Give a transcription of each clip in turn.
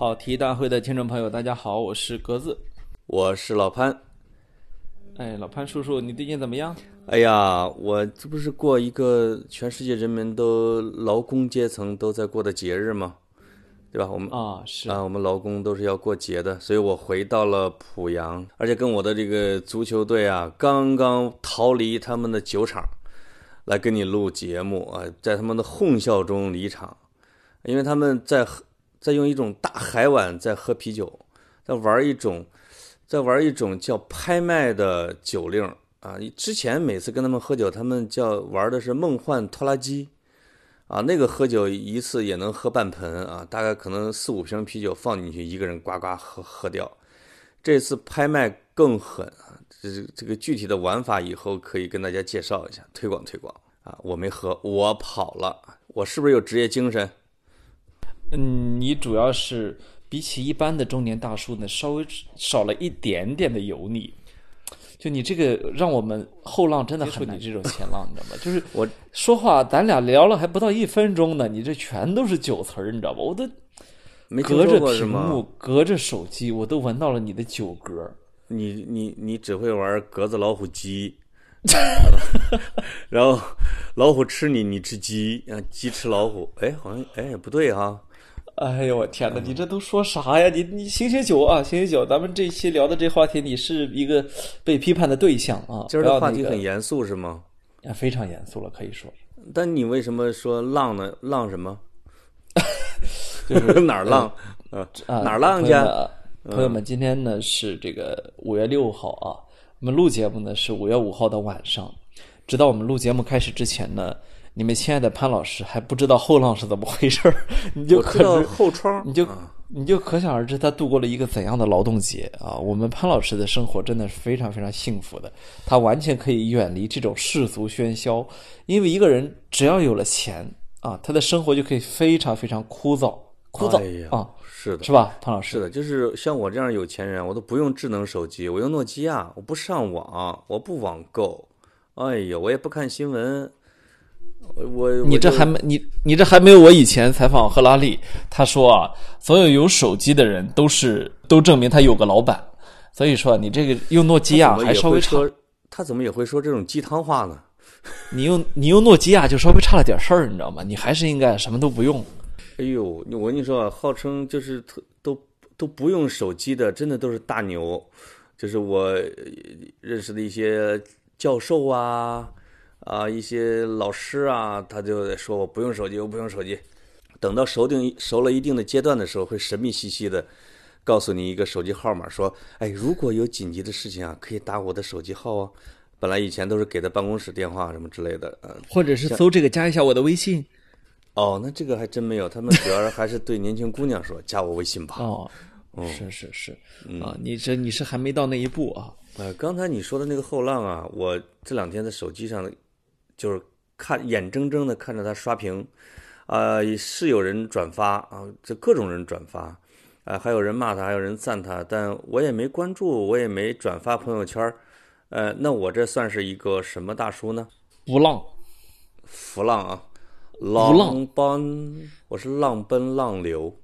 跑题大会的听众朋友，大家好，我是格子，我是老潘。哎，老潘叔叔，你最近怎么样？哎呀，我这不是过一个全世界人民都劳工阶层都在过的节日吗？对吧？我们啊是啊，我们劳工都是要过节的，所以我回到了濮阳，而且跟我的这个足球队啊，刚刚逃离他们的酒厂，来跟你录节目啊，在他们的哄笑中离场，因为他们在喝，在用一种大海碗在喝啤酒，在玩一种，在玩一种叫拍卖的酒令啊。之前每次跟他们喝酒，他们叫玩的是梦幻拖拉机。啊，那个喝酒一次也能喝半盆啊，大概可能四五瓶啤酒放进去，一个人呱呱喝喝掉。这次拍卖更狠啊，这这个具体的玩法以后可以跟大家介绍一下，推广推广啊。我没喝，我跑了，我是不是有职业精神？嗯，你主要是比起一般的中年大叔呢，稍微少了一点点的油腻。就你这个，让我们后浪真的很难。这种前浪，你知道吗？就是我说话，咱俩聊了还不到一分钟呢，你这全都是酒词儿，你知道吧？我都隔着屏幕，隔着手机，我都闻到了你的酒嗝。你你你只会玩格子老虎鸡，然后老虎吃你，你吃鸡，啊，鸡吃老虎。哎，好像哎不对哈。哎呦我天哪！你这都说啥呀？你你醒醒酒啊，醒醒酒！咱们这期聊的这话题，你是一个被批判的对象啊。今儿的话题很严肃是吗？啊，非常严肃了，可以说。但你为什么说浪呢？浪什么？就是哪儿浪？啊，哪儿浪去？朋友们，今天呢是这个五月六号啊，我们录节目呢是五月五号的晚上。直到我们录节目开始之前呢。你们亲爱的潘老师还不知道后浪是怎么回事儿，你就可后窗，你就你就可想而知他度过了一个怎样的劳动节啊！我们潘老师的生活真的是非常非常幸福的，他完全可以远离这种世俗喧嚣，因为一个人只要有了钱啊，他的生活就可以非常非常枯燥枯燥啊！是的，是吧，潘老师？是的，就是像我这样有钱人，我都不用智能手机，我用诺基亚，我不上网，我不网购，哎呀，我也不看新闻。我你这还没你你这还没有我以前采访赫拉利，他说啊，所有有手机的人都是都证明他有个老板，所以说你这个用诺基亚还稍微差，他怎么也会说这种鸡汤话呢？你用你用诺基亚就稍微差了点事儿，你知道吗？你还是应该什么都不用。哎呦，我跟你说啊，号称就是特都都不用手机的，真的都是大牛，就是我认识的一些教授啊。啊，一些老师啊，他就说我不用手机，我不用手机。等到熟定熟了一定的阶段的时候，会神秘兮兮的告诉你一个手机号码，说：“哎，如果有紧急的事情啊，可以打我的手机号啊。”本来以前都是给的办公室电话什么之类的，嗯，或者是搜这个加一下我的微信。哦，那这个还真没有，他们主要还是对年轻姑娘说加我微信吧。哦，是是是，啊，你这你是还没到那一步啊。呃，刚才你说的那个后浪啊，我这两天在手机上。就是看眼睁睁的看着他刷屏，啊，是有人转发啊，这各种人转发，啊，还有人骂他，还有人赞他，但我也没关注，我也没转发朋友圈，呃，那我这算是一个什么大叔呢？不浪，浮浪啊，浪奔，我是浪奔浪流。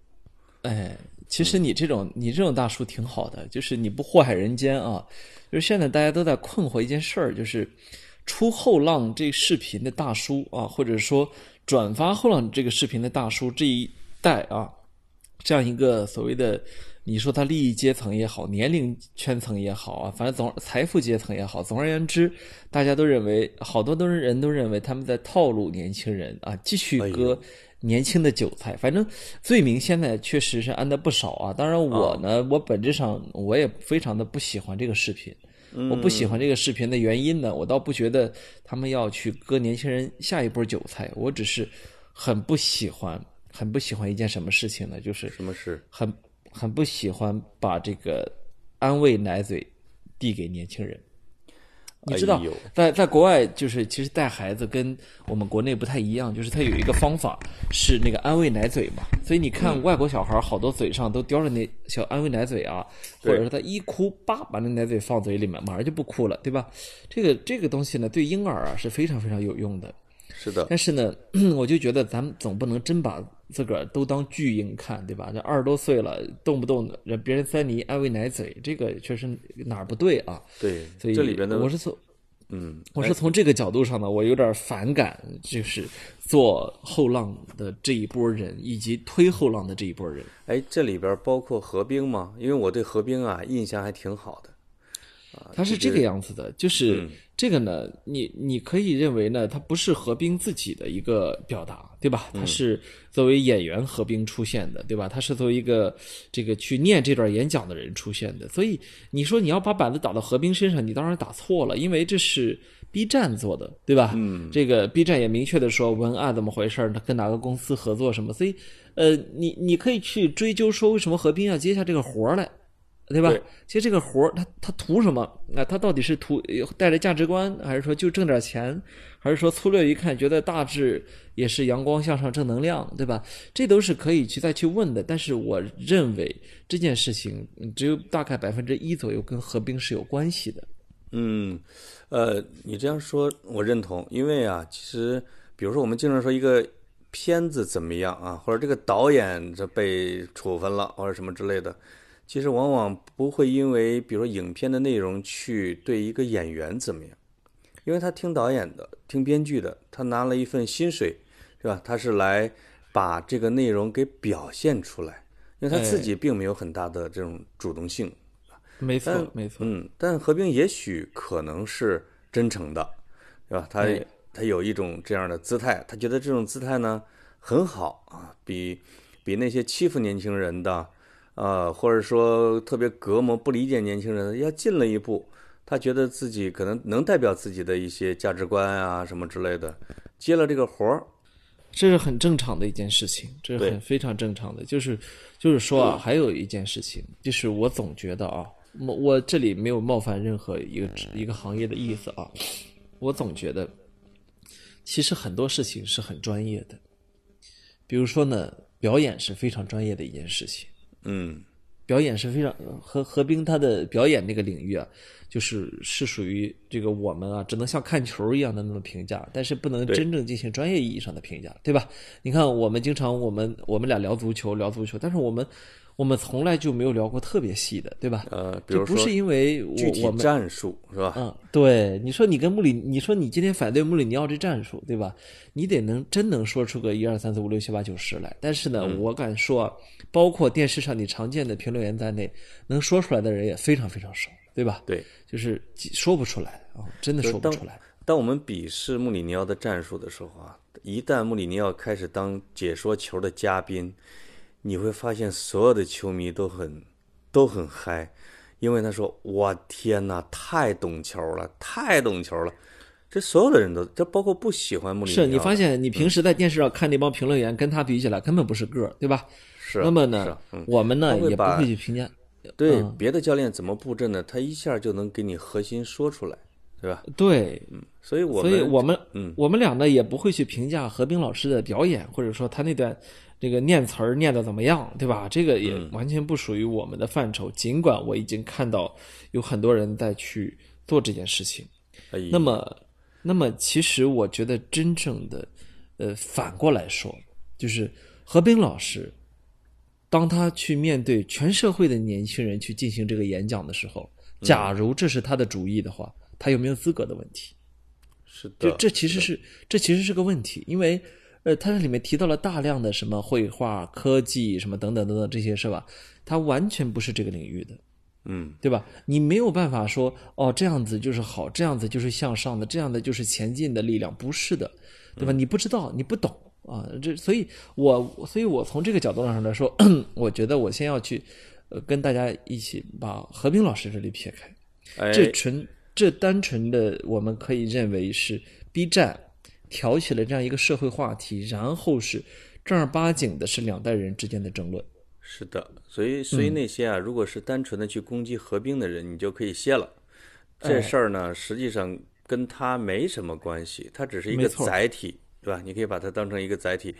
哎，其实你这种你这种大叔挺好的，就是你不祸害人间啊。就是现在大家都在困惑一件事儿，就是。出后浪这视频的大叔啊，或者说转发后浪这个视频的大叔这一代啊，这样一个所谓的，你说他利益阶层也好，年龄圈层也好啊，反正总财富阶层也好，总而言之，大家都认为好多都是人都认为他们在套路年轻人啊，继续割年轻的韭菜。反正罪名现在确实是安的不少啊。当然我呢，我本质上我也非常的不喜欢这个视频。我不喜欢这个视频的原因呢，我倒不觉得他们要去割年轻人下一波韭菜，我只是很不喜欢，很不喜欢一件什么事情呢？就是什么事？很很不喜欢把这个安慰奶嘴递给年轻人。你知道，在在国外，就是其实带孩子跟我们国内不太一样，就是他有一个方法是那个安慰奶嘴嘛。所以你看，外国小孩好多嘴上都叼着那小安慰奶嘴啊，或者说他一哭，叭把那奶嘴放嘴里面，马上就不哭了，对吧？这个这个东西呢，对婴儿啊是非常非常有用的。是的。但是呢，我就觉得咱们总不能真把自个儿都当巨婴看，对吧？这二十多岁了，动不动让别人塞你安慰奶嘴，这个确实哪儿不对啊？对，所以这里边的我是从嗯，我是从这个角度上呢，我有点反感，就是做后浪的这一波人，以及推后浪的这一波人。哎，这里边包括何冰吗？因为我对何冰啊印象还挺好的。他是这个样子的，就是嗯这个呢，你你可以认为呢，它不是何冰自己的一个表达，对吧？嗯他是作为演员何冰出现的，对吧？他是作为一个这个去念这段演讲的人出现的，所以你说你要把板子打到何冰身上，你当然打错了，因为这是 B 站做的，对吧？嗯，这个 B 站也明确的说文案怎么回事儿，他跟哪个公司合作什么，所以呃，你你可以去追究说为什么何冰要接下这个活儿来。对吧？对其实这个活儿，他他图什么？啊，他到底是图带着价值观，还是说就挣点钱，还是说粗略一看觉得大致也是阳光向上正能量，对吧？这都是可以去再去问的。但是我认为这件事情嗯只有大概百分之一左右跟合并是有关系的。嗯，呃，你这样说我认同，因为啊，其实比如说我们经常说一个片子怎么样啊，或者这个导演这被处分了，或者什么之类的，其实往往不会因为比如说影片的内容去对一个演员怎么样，因为他听导演的，听编剧的，他拿了一份薪水，是吧？他是来把这个内容给表现出来，因为他自己并没有很大的这种主动性。没错，没错。嗯，但何冰也许可能是真诚的，对吧？他对他有一种这样的姿态，他觉得这种姿态呢很好啊，比比那些欺负年轻人的，呃，或者说特别隔膜不理解年轻人要进了一步。他觉得自己可能能代表自己的一些价值观啊什么之类的，接了这个活儿，这是很正常的一件事情，这是很非常正常的。就是就是说啊，还有一件事情，就是我总觉得啊，我我这里没有冒犯任何一个一个行业的意思啊，我总觉得，其实很多事情是很专业的，比如说呢，表演是非常专业的一件事情。嗯表演是非常何何冰他的表演这个领域啊，就是是属于这个我们啊，只能像看球一样的那么评价，但是不能真正进行专业意义上的评价，对吧？你看我们经常我们我们俩聊足球聊足球，但是我们我们从来就没有聊过特别细的，对吧？呃，比如说这不是因为我具体我们战术是吧？嗯，对，你说你跟穆里，你说你今天反对穆里尼奥这战术，对吧？你得能真能说出个一二三四五六七八九十来。但是呢，嗯我敢说啊，包括电视上你常见的评论员在内，能说出来的人也非常非常少，对吧？对，就是说不出来啊，真的说不出来。当我们鄙视穆里尼奥的战术的时候啊，一旦穆里尼奥开始当解说球的嘉宾，你会发现所有的球迷都很都很嗨，因为他说：“我天哪，太懂球了，太懂球了。”这所有的人都，这包括不喜欢穆里尼奥，是你发现你平时在电视上看那帮评论员，跟他比起来根本不是个儿，对吧？是啊那么呢我们呢也不会去评价。对嗯别的教练怎么布阵的，他一下就能给你核心说出来，对吧？对，所以我们所以我们嗯我们俩呢也不会去评价何冰老师的表演，或者说他那段这个念词儿念的怎么样，对吧？这个也嗯完全不属于我们的范畴。尽管我已经看到有很多人在去做这件事情，哎那么，那么其实我觉得真正的，呃，反过来说，就是何冰老师，当他去面对全社会的年轻人去进行这个演讲的时候，假如这是他的主意的话，他有没有资格的问题？是就的，这其实是这其实是个问题，因为呃，它这里面提到了大量的什么绘画、科技什么等等等等这些是吧？它完全不是这个领域的，嗯对吧？你没有办法说哦，这样子就是好，这样子就是向上的，这样的就是前进的力量，不是的，对吧？你不知道，你不懂啊，这所以我所以我从这个角度上来说，我觉得我先要去呃跟大家一起把何冰老师这里撇开。哎，这纯这单纯的，我们可以认为是 B 站挑起了这样一个社会话题，然后是正儿八经的是两代人之间的争论。是的，所以所嗯以那些啊，如果是单纯的去攻击何冰的人，你就可以歇了。哎这事儿呢，实际上跟他没什么关系，他只是一个载体，对吧？你可以把它当成一个载体，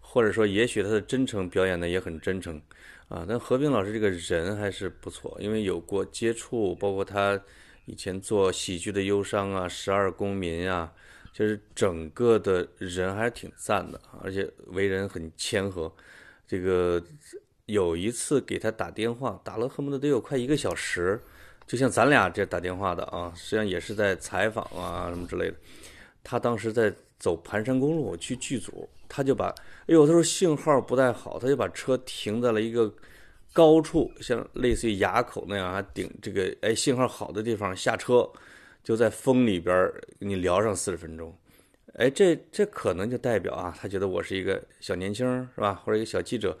或者说，也许他的真诚表演的也很真诚啊。但何冰老师这个人还是不错，因为有过接触，包括他以前做喜剧的忧伤啊、十二公民啊，就是整个的人还是挺赞的，而且为人很谦和。这个有一次给他打电话，打了恨不得得有快一个小时，就像咱俩这打电话的啊，实际上也是在采访啊什么之类的。他当时在走盘山公路去剧组，他就把，哎呦，他说信号不太好，他就把车停在了一个高处，像类似于垭口那样，还顶这个哎信号好的地方下车，就在风里边跟你聊上四十分钟。哎，这这可能就代表啊，他觉得我是一个小年轻，是吧？或者一个小记者，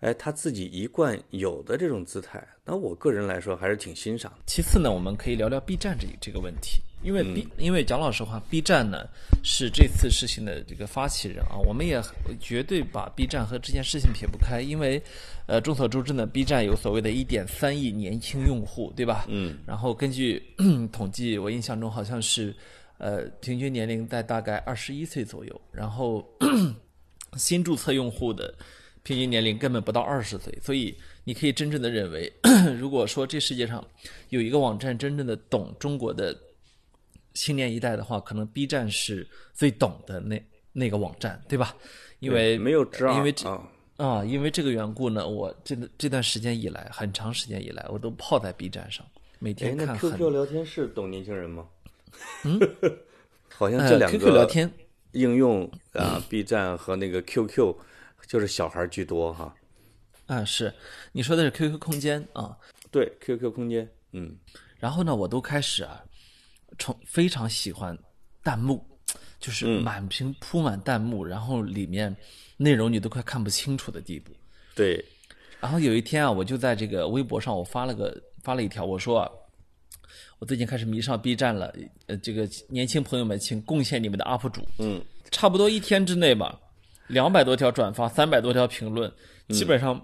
哎，他自己一贯有的这种姿态，那我个人来说还是挺欣赏的。其次呢，我们可以聊聊 B 站这这个问题，因为 B，、因为讲老实话，B 站呢是这次事情的这个发起人啊，我们也绝对把 B 站和这件事情撇不开，因为呃，众所周知呢，B 站有所谓的一点三亿年轻用户，对吧？嗯，然后根据 统计，我印象中好像是。呃，平均年龄在大概二十一岁左右，然后 新注册用户的平均年龄根本不到二十岁，所以你可以真正的认为，如果说这世界上有一个网站真正的懂中国的青年一代的话，可能 B 站是最懂的那那个网站，对吧？因为没有因为这啊，啊，因为这个缘故呢，我这这段时间以来，很长时间以来，我都泡在 B 站上，每天看很 QQ 聊天是懂年轻人吗？嗯，好像呃这两 QQ 聊天。应用啊，B 站和那个 QQ 就是小孩居多哈。啊，是，你说的是 QQ 空间啊，对，QQ 空间，嗯，然后呢，我都开始啊，从非常喜欢弹幕，就是满屏铺满弹幕，然后里面内容你都快看不清楚的地步。对，然后有一天啊，我就在这个微博上，我发了个发了一条，我说啊，我最近开始迷上 B 站了，呃，这个年轻朋友们，请贡献你们的 UP 主，嗯，差不多一天之内吧，两百多条转发，三百多条评论，基本上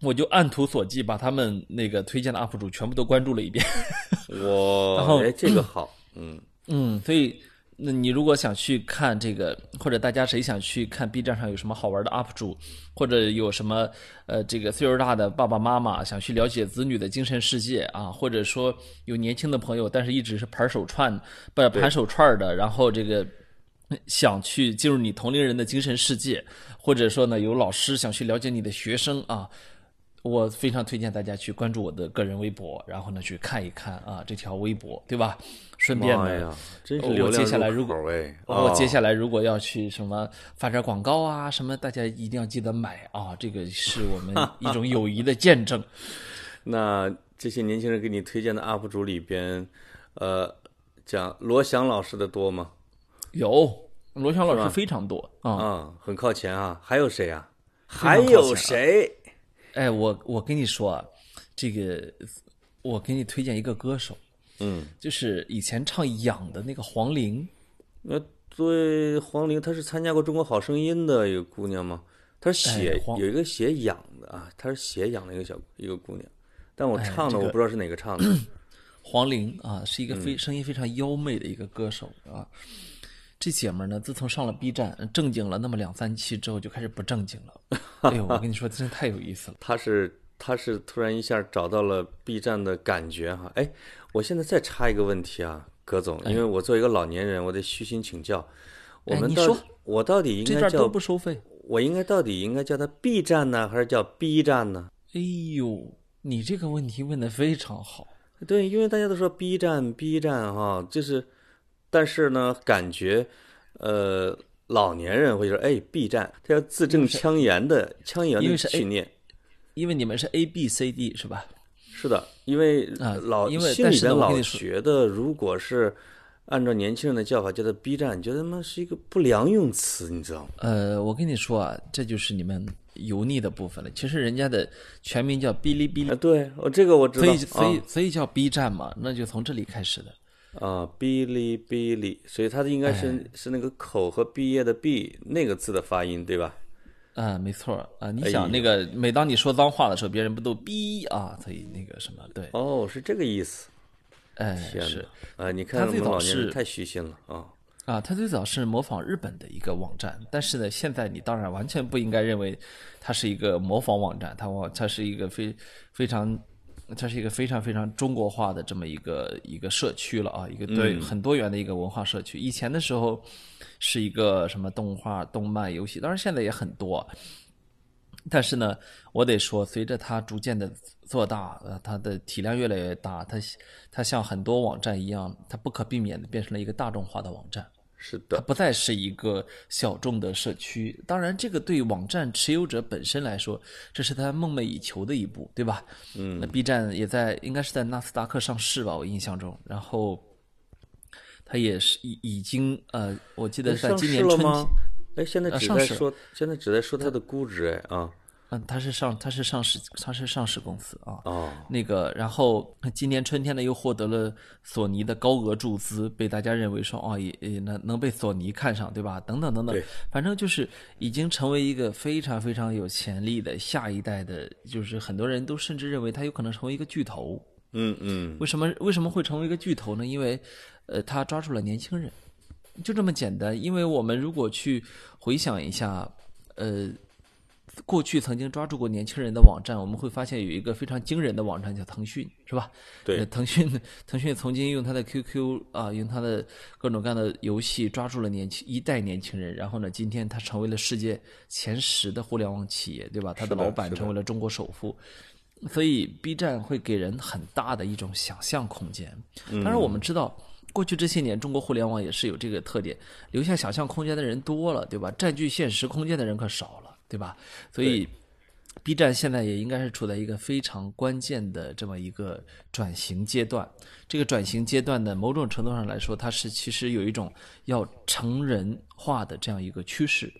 我就按图索骥把他们那个推荐的 UP 主全部都关注了一遍。我然后哎，这个 好，嗯，嗯，所以那你如果想去看这个，或者大家谁想去看 B 站上有什么好玩的 UP 主，或者有什么呃这个岁数大的爸爸妈妈想去了解子女的精神世界啊，或者说有年轻的朋友，但是一直是盘手串不盘手串的，然后这个。想去进入你同龄人的精神世界，或者说呢，有老师想去了解你的学生啊，我非常推荐大家去关注我的个人微博，然后呢去看一看啊这条微博，对吧？顺便呢真是我接下来如果我接哦下来如果要去什么发点广告啊，什么大家一定要记得买啊，这个是我们 一种友谊的见证。那这些年轻人给你推荐的 UP 主里边，呃，讲罗翔老师的多吗？有罗翔老师非常多啊，啊，很靠前啊。还有谁啊？还有谁？哎，我我跟你说啊，这个我给你推荐一个歌手，嗯，就是以前唱《痒》的那个黄龄，那对黄龄，她是参加过《中国好声音》的一个姑娘吗？她是写、哎有一个写痒的啊，她是写痒的一个小一个姑娘，但我哎唱的、这个我不知道是哪个唱的。黄龄啊，是一个嗯非声音非常妖媚的一个歌手啊。这姐们儿呢，自从上了 B 站正经了那么两三期之后，就开始不正经了。哎呦，我跟你说，真是太有意思了。她是她是突然一下找到了 B 站的感觉哈。哎，我现在再插一个问题啊，葛总，因为我作为一个老年人，我得虚心请教，我们到哎你说我到底应该叫不收费。我应该到底应该叫它 B 站呢，还是叫 B 站呢？哎呦，你这个问题问的非常好。对，因为大家都说 B 站 B 站哈，就是，但是呢，感觉，呃，老年人会说，哎，B 站，他要字正腔圆的腔圆的因为是 A- 去念。因为你们是 A B C D 是吧？是的，因为啊老因为心里边老觉得，如果是按照年轻人的叫法叫做 B 站，觉得他妈是一个不良用词，你知道吗？呃，我跟你说啊，这就是你们油腻的部分了。其实人家的全名叫哔哩哔哩啊，，对，我这个我知道。所以所以啊所以叫 B 站嘛，那就从这里开始的。啊，哔哩哔哩，所以它的应该是、哎是那个口和毕业的毕那个字的发音，对吧？啊，没错啊！你哎想那个，每当你说脏话的时候，别人不都逼啊？所以那个什么，对，哦，是这个意思。哎，是！啊，你看他我们最早是老年人太虚心了啊！啊，它最早是模仿日本的一个网站，但是呢，现在你当然完全不应该认为它是一个模仿网站，它网它是一个非非常它是一个非常非常中国化的这么一个一个社区了啊，一个对很多元的一个文化社区。以前的时候是一个什么动画、动漫、游戏，当然现在也很多。但是呢，我得说，随着它逐渐的做大，呃，它的体量越来越大，它它像很多网站一样，它不可避免的变成了一个大众化的网站。是的它的，不再是一个小众的社区。当然，这个对网站持有者本身来说，这是他梦寐以求的一步，对吧？嗯，那 B 站也在，应该是在纳斯达克上市吧，我印象中。然后，它也是已已经呃，我记得在今年春市了吗？哎，现在只在说，现在只在说它的估值，哎啊，嗯，它是上它是上市它是上市公司啊。哦，那个，然后今年春天呢，又获得了索尼的高额注资，被大家认为说，哦，也也能能被索尼看上，对吧？等等等等对，反正就是已经成为一个非常非常有潜力的下一代的，就是很多人都甚至认为它有可能成为一个巨头。嗯嗯，为什么为什么会成为一个巨头呢？因为，呃，他抓住了年轻人，就这么简单。因为我们如果去回想一下，呃，过去曾经抓住过年轻人的网站，我们会发现有一个非常惊人的网站叫腾讯，是吧？对呃腾讯 腾讯曾经用它的 QQ 啊，用它的各种各样的游戏抓住了年轻一代年轻人，然后呢，今天它成为了世界前十的互联网企业，对吧？它的的老板成为了中国首富。所以 B 站会给人很大的一种想象空间。当然，我们知道，过去这些年中国互联网也是有这个特点，留下想象空间的人多了，对吧？占据现实空间的人可少了，对吧？所以 B 站现在也应该是处在一个非常关键的这么一个转型阶段。这个转型阶段的某种程度上来说，它是其实有一种要成人化的这样一个趋势，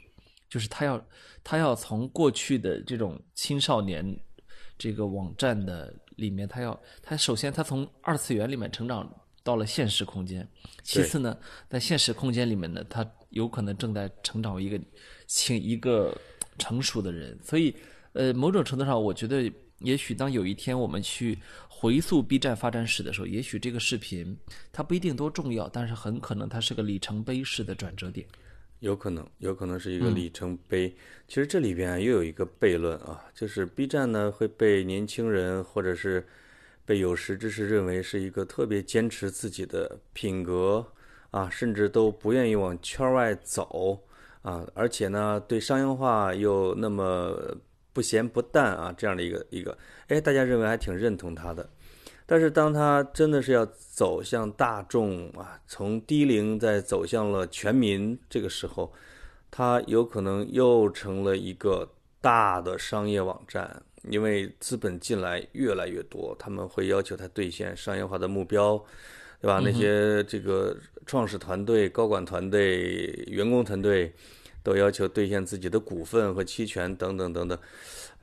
就是它要它要从过去的这种青少年这个网站的里面，它要它首先它从二次元里面成长到了现实空间，其次呢，在现实空间里面呢，它有可能正在成长为一个请一个成熟的人，所以呃，某种程度上，我觉得也许当有一天我们去回溯 B 站发展史的时候，也许这个视频它不一定多重要，但是很可能它是个里程碑式的转折点。有可能，有可能是嗯一个里程碑。其实这里边啊又有一个悖论啊，就是 B 站呢会被年轻人或者是被有识之士认为是一个特别坚持自己的品格啊，甚至都不愿意往圈外走啊，而且呢对商业化又那么不咸不淡啊，这样的一个一个，哎，大家认为还挺认同他的。但是当他真的是要走向大众啊，从低龄再走向了全民，这个时候，他有可能又成了一个大的商业网站，因为资本进来越来越多，他们会要求他兑现商业化的目标，对吧？那些这个创始团队、高管团队、员工团队都要求兑现自己的股份和期权等等等等，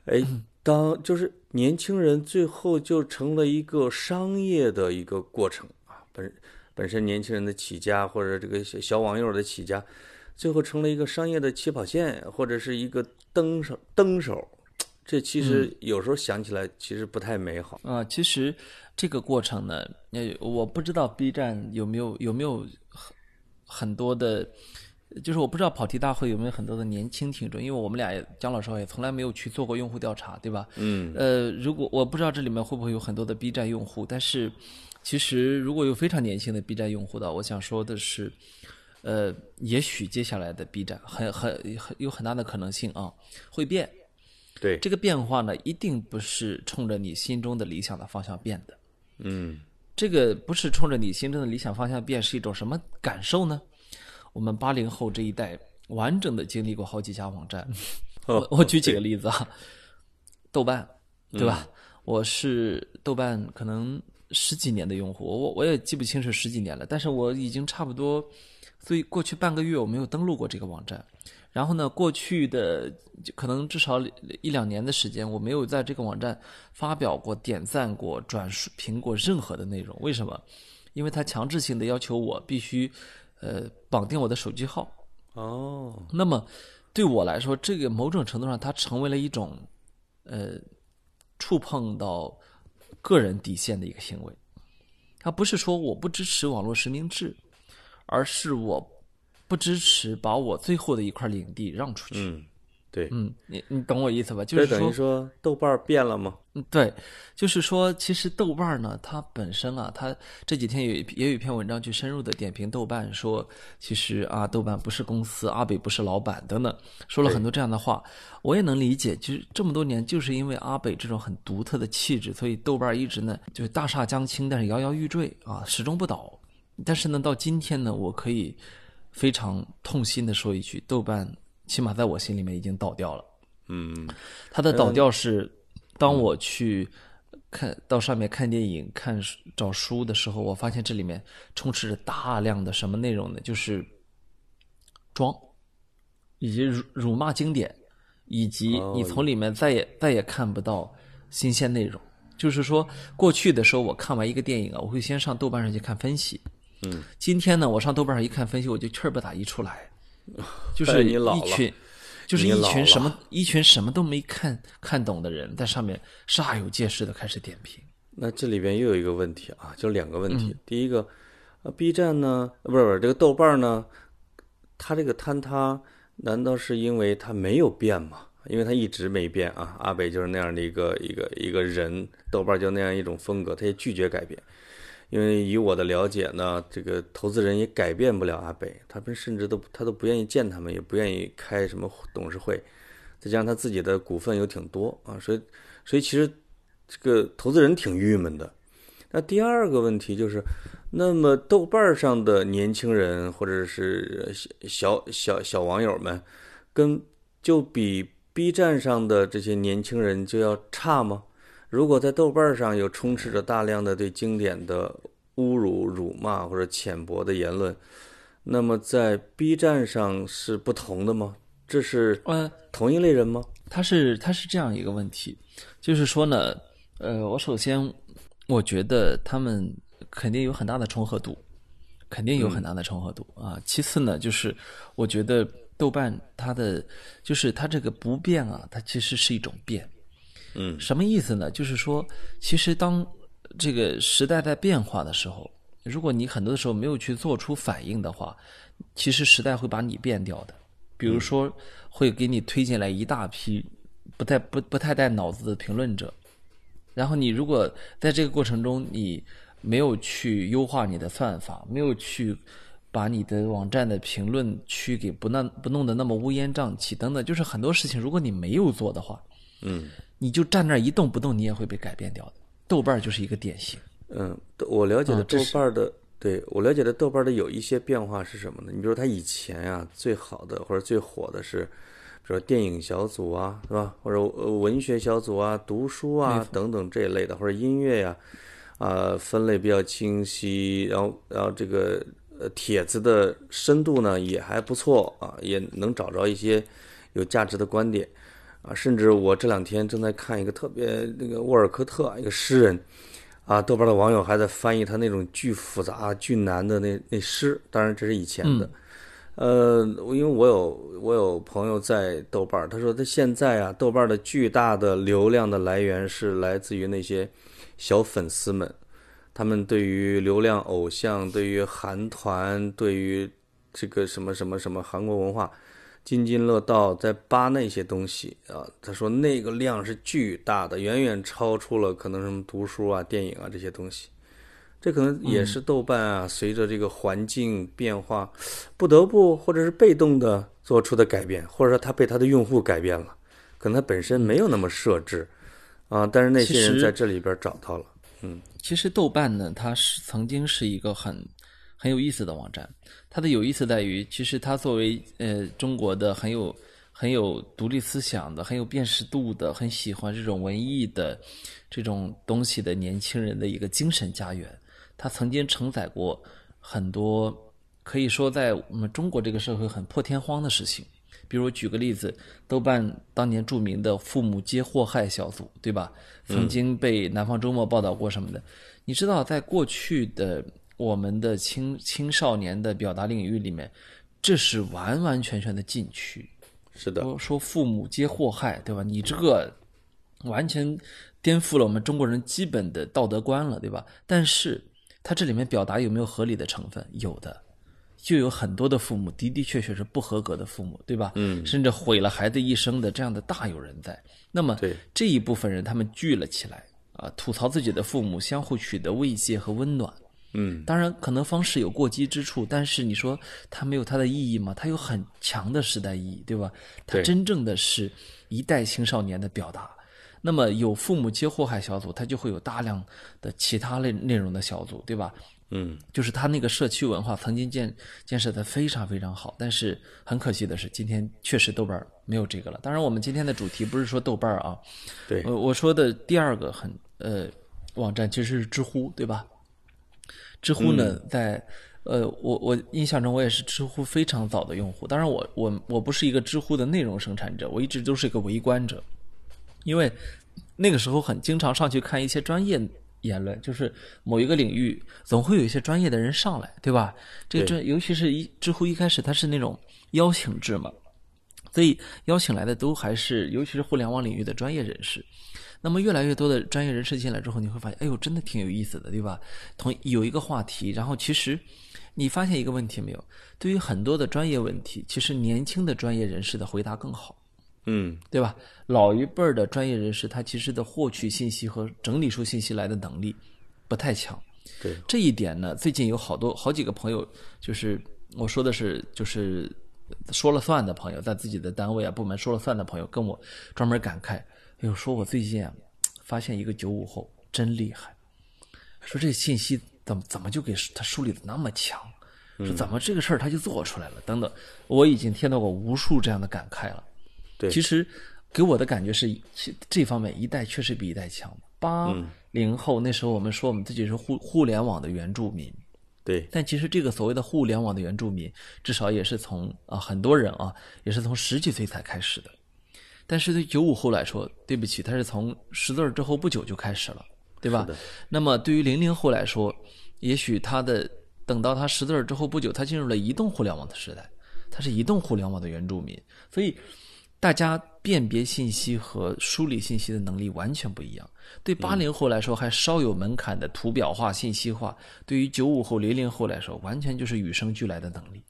哎。当就是年轻人最后就成了一个商业的一个过程啊，本本身年轻人的起家或者这个小小网友的起家，最后成了一个商业的起跑线或者是一个登手登手，这其实有时候想起来其实不太美好。啊、其实这个过程呢，呃，我不知道 B 站有没有有没有很很多的，就是我不知道跑题大会有没有很多的年轻听众，因为我们俩也姜老师也从来没有去做过用户调查，对吧？嗯，呃，如果我不知道这里面会不会有很多的 B 站用户，但是其实如果有非常年轻的 B 站用户的，我想说的是，呃，也许接下来的 B 站很很很有很大的可能性啊会变。对，这个变化呢，一定不是冲着你心中的理想的方向变的。嗯，这个不是冲着你心中的理想方向变，是一种什么感受呢？我们八零后这一代完整的经历过好几家网站。我 我举几个例子啊，豆瓣，对吧？我是豆瓣可能十几年的用户，我我也记不清是十几年了，但是我已经差不多，所以过去半个月我没有登录过这个网站。然后呢，过去的可能至少一两年的时间，我没有在这个网站发表过、点赞过、转述评过任何的内容。为什么？因为它强制性的要求我必须，呃，绑定我的手机号。哦，那么对我来说，这个某种程度上，它成为了一种，呃，触碰到个人底线的一个行为。它不是说我不支持网络实名制，而是我不支持把我最后的一块领地让出去。嗯，对，嗯，你你懂我意思吧？就是这等于说，豆瓣儿变了吗？嗯对，就是说，其实豆瓣儿呢，它本身啊，它这几天有一也有一篇文章去深入的点评豆瓣，说其实啊，豆瓣不是公司，阿北不是老板等等，说了很多这样的话。我也能理解，其实这么多年就是因为阿北这种很独特的气质，所以豆瓣儿一直呢就是大厦将倾，但是摇摇欲坠啊，始终不倒。但是呢，到今天呢，我可以非常痛心的说一句，豆瓣起码在我心里面已经倒掉了。嗯，它的倒掉是，当我去看到上面看电影、看书找书的时候，我发现这里面充斥着大量的什么内容呢？就是装，以及辱辱骂经典，以及哦你从里面再也再也看不到新鲜内容。就是说，过去的时候我看完一个电影啊，我会先上豆瓣上去看分析。嗯，今天呢，我上豆瓣上一看分析，我就气儿不打一处来，就是一群，就是一群什么一群什么都没看看懂的人，在上面煞有介事的开始点评。那这里边又有一个问题啊，就两个问题。嗯第一个，呃，B 站呢，呃不是不是这个豆瓣呢，它这个坍塌，难道是因为它没有变吗？因为它一直没变啊，阿北就是那样的一个一个一个人，豆瓣就那样一种风格，他也拒绝改变。因为以我的了解呢，这个投资人也改变不了阿北，他们甚至都他都不愿意见他们，也不愿意开什么董事会，再加上他自己的股份又挺多啊，所以所以其实这个投资人挺郁闷的。那第二个问题就是，那么豆瓣上的年轻人或者是小小小小网友们，跟就比 B 站上的这些年轻人就要差吗？如果在豆瓣上有充斥着大量的对经典的侮辱、辱骂或者浅薄的言论，那么在 B 站上是不同的吗？这是呃，同一类人吗？它是他是这样一个问题，就是说呢，呃，我首先我觉得他们肯定有很大的重合度，肯定有很大的重合度、啊。其次呢，就是我觉得豆瓣它的就是它这个不变啊，它其实是一种变。嗯什么意思呢？就是说，其实当这个时代在变化的时候，如果你很多的时候没有去做出反应的话，其实时代会把你变掉的。比如说，会给你推进来一大批不太不不太带脑子的评论者，然后你如果在这个过程中你没有去优化你的算法，没有去把你的网站的评论区给不那不弄得那么乌烟瘴气等等，就是很多事情，如果你没有做的话，嗯你就站那儿一动不动，你也会被改变掉的。豆瓣儿就是一个典型。嗯，我了解的豆瓣的，对我了解的豆瓣的有一些变化是什么呢？你比如它以前啊、最好的或者最火的是，比如说电影小组啊，是吧？或者呃文学小组啊、读书啊等等这一类的，或者音乐呀、啊，分类比较清晰，然后然后这个呃帖子的深度呢也还不错啊，也能找着一些有价值的观点啊，甚至我这两天正在看一个特别那个沃尔科特一个诗人。啊，豆瓣的网友还在翻译他那种巨复杂、巨难的那那诗，当然这是以前的。呃，因为我有我有朋友在豆瓣，他说他现在啊，豆瓣的巨大的流量的来源是来自于那些小粉丝们，他们对于流量偶像、对于韩团、对于这个什么什么什么韩国文化津津乐道，在扒那些东西啊。他说那个量是巨大的，远远超出了可能什么读书啊、电影啊这些东西。这可能也是豆瓣啊，随着这个环境变化，不得不或者是被动的做出的改变，或者说它被它的用户改变了，可能它本身没有那么设置啊，但是那些人在这里边找到了。嗯其实豆瓣呢，它是曾经是一个很很有意思的网站。它的有意思在于，其实它作为呃中国的很有很有独立思想的、很有辨识度的、很喜欢这种文艺的这种东西的年轻人的一个精神家园。它曾经承载过很多可以说在我们中国这个社会很破天荒的事情。比如举个例子，豆瓣当年著名的“父母皆祸害”小组，对吧？曾经被《南方周末》报道过什么的。你知道，在过去的我们的青青少年的表达领域里面，这是完完全全的禁区。是的，说说父母皆祸害，对吧？你这个完全颠覆了我们中国人基本的道德观了，对吧？但是他这里面表达有没有合理的成分？有的，就有很多的父母的的确确是不合格的父母，对吧？嗯，甚至毁了孩子一生的这样的大有人在。那么对这一部分人他们聚了起来啊，吐槽自己的父母，相互取得慰藉和温暖。嗯，当然，可能方式有过激之处，但是你说它没有它的意义吗？它有很强的时代意义，对吧？它真正的是一代青少年的表达。那么有父母皆祸害小组，它就会有大量的其他类内容的小组，对吧？嗯，就是他那个社区文化曾经建建设的非常非常好，但是很可惜的是，今天确实豆瓣儿没有这个了。当然，我们今天的主题不是说豆瓣儿啊，对，我我说的第二个很呃网站其实是知乎，对吧？知乎呢，在呃我我印象中我也是知乎非常早的用户，当然我我我不是一个知乎的内容生产者，我一直都是一个围观者，因为那个时候很经常上去看一些专业言论，就是某一个领域总会有一些专业的人上来，对吧？这对这尤其是一知乎一开始它是那种邀请制嘛，所以邀请来的都还是尤其是互联网领域的专业人士。那么越来越多的专业人士进来之后，你会发现，哎呦，真的挺有意思的，对吧？同有一个话题，然后其实你发现一个问题没有？对于很多的专业问题，其实年轻的专业人士的回答更好。嗯，对吧？老一辈儿的专业人士，他其实的获取信息和整理出信息来的能力不太强。对，这一点呢，最近有好多好几个朋友，就是我说的是，就是说了算的朋友，在自己的单位啊部门说了算的朋友，跟我专门感慨，哎呦，说我最近啊发现一个九五后真厉害，说这信息怎么怎么就给他梳理的那么强，说怎么这个事儿他就做出来了，等等，我已经听到过无数这样的感慨了。对，其实给我的感觉是，其这方面一代确实比一代强。八零后那时候我们说我们自己是互互联网的原住民，对，但其实这个所谓的互联网的原住民，至少也是从啊很多人啊也是从十几岁才开始的。但是对九五后来说，对不起，他是从识字儿之后不久就开始了，对吧？那么对于零零后来说，也许他的等到他识字儿之后不久，他进入了移动互联网的时代，他是移动互联网的原住民，所以大家辨别信息和梳理信息的能力完全不一样。对八零后来说还稍有门槛的图表化、信息化，对于九五后、零零后来说，完全就是与生俱来的能力。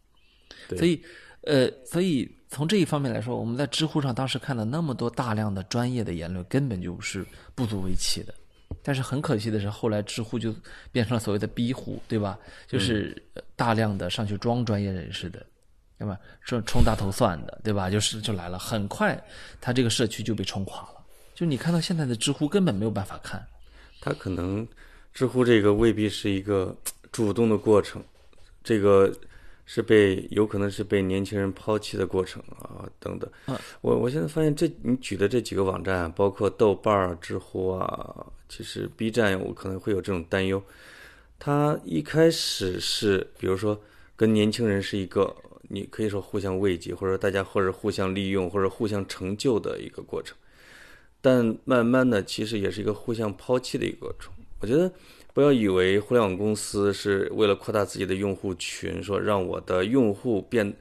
所以，呃，所以从这一方面来说，我们在知乎上当时看到那么多大量的专业的言论，根本就是不足为奇的。但是很可惜的是，后来知乎就变成了所谓的逼乎，对吧？就是呃大量的上去装专业人士的，对吧？说冲大头算的，对吧？就是就来了，很快他这个社区就被冲垮了。就你看到现在的知乎根本没有办法看，他可能知乎这个未必是一个主动的过程，这个是被有可能是被年轻人抛弃的过程啊，等等。嗯我我现在发现这你举的这几个网站啊，包括豆瓣儿、知乎啊，其实 B 站我可能会有这种担忧。它一开始是比如说跟年轻人是一个你可以说互相慰藉，或者说大家或者互相利用，或者互相成就的一个过程。但慢慢的，其实也是一个互相抛弃的一个过程。我觉得不要以为互联网公司是为了扩大自己的用户群，说让我的用户变，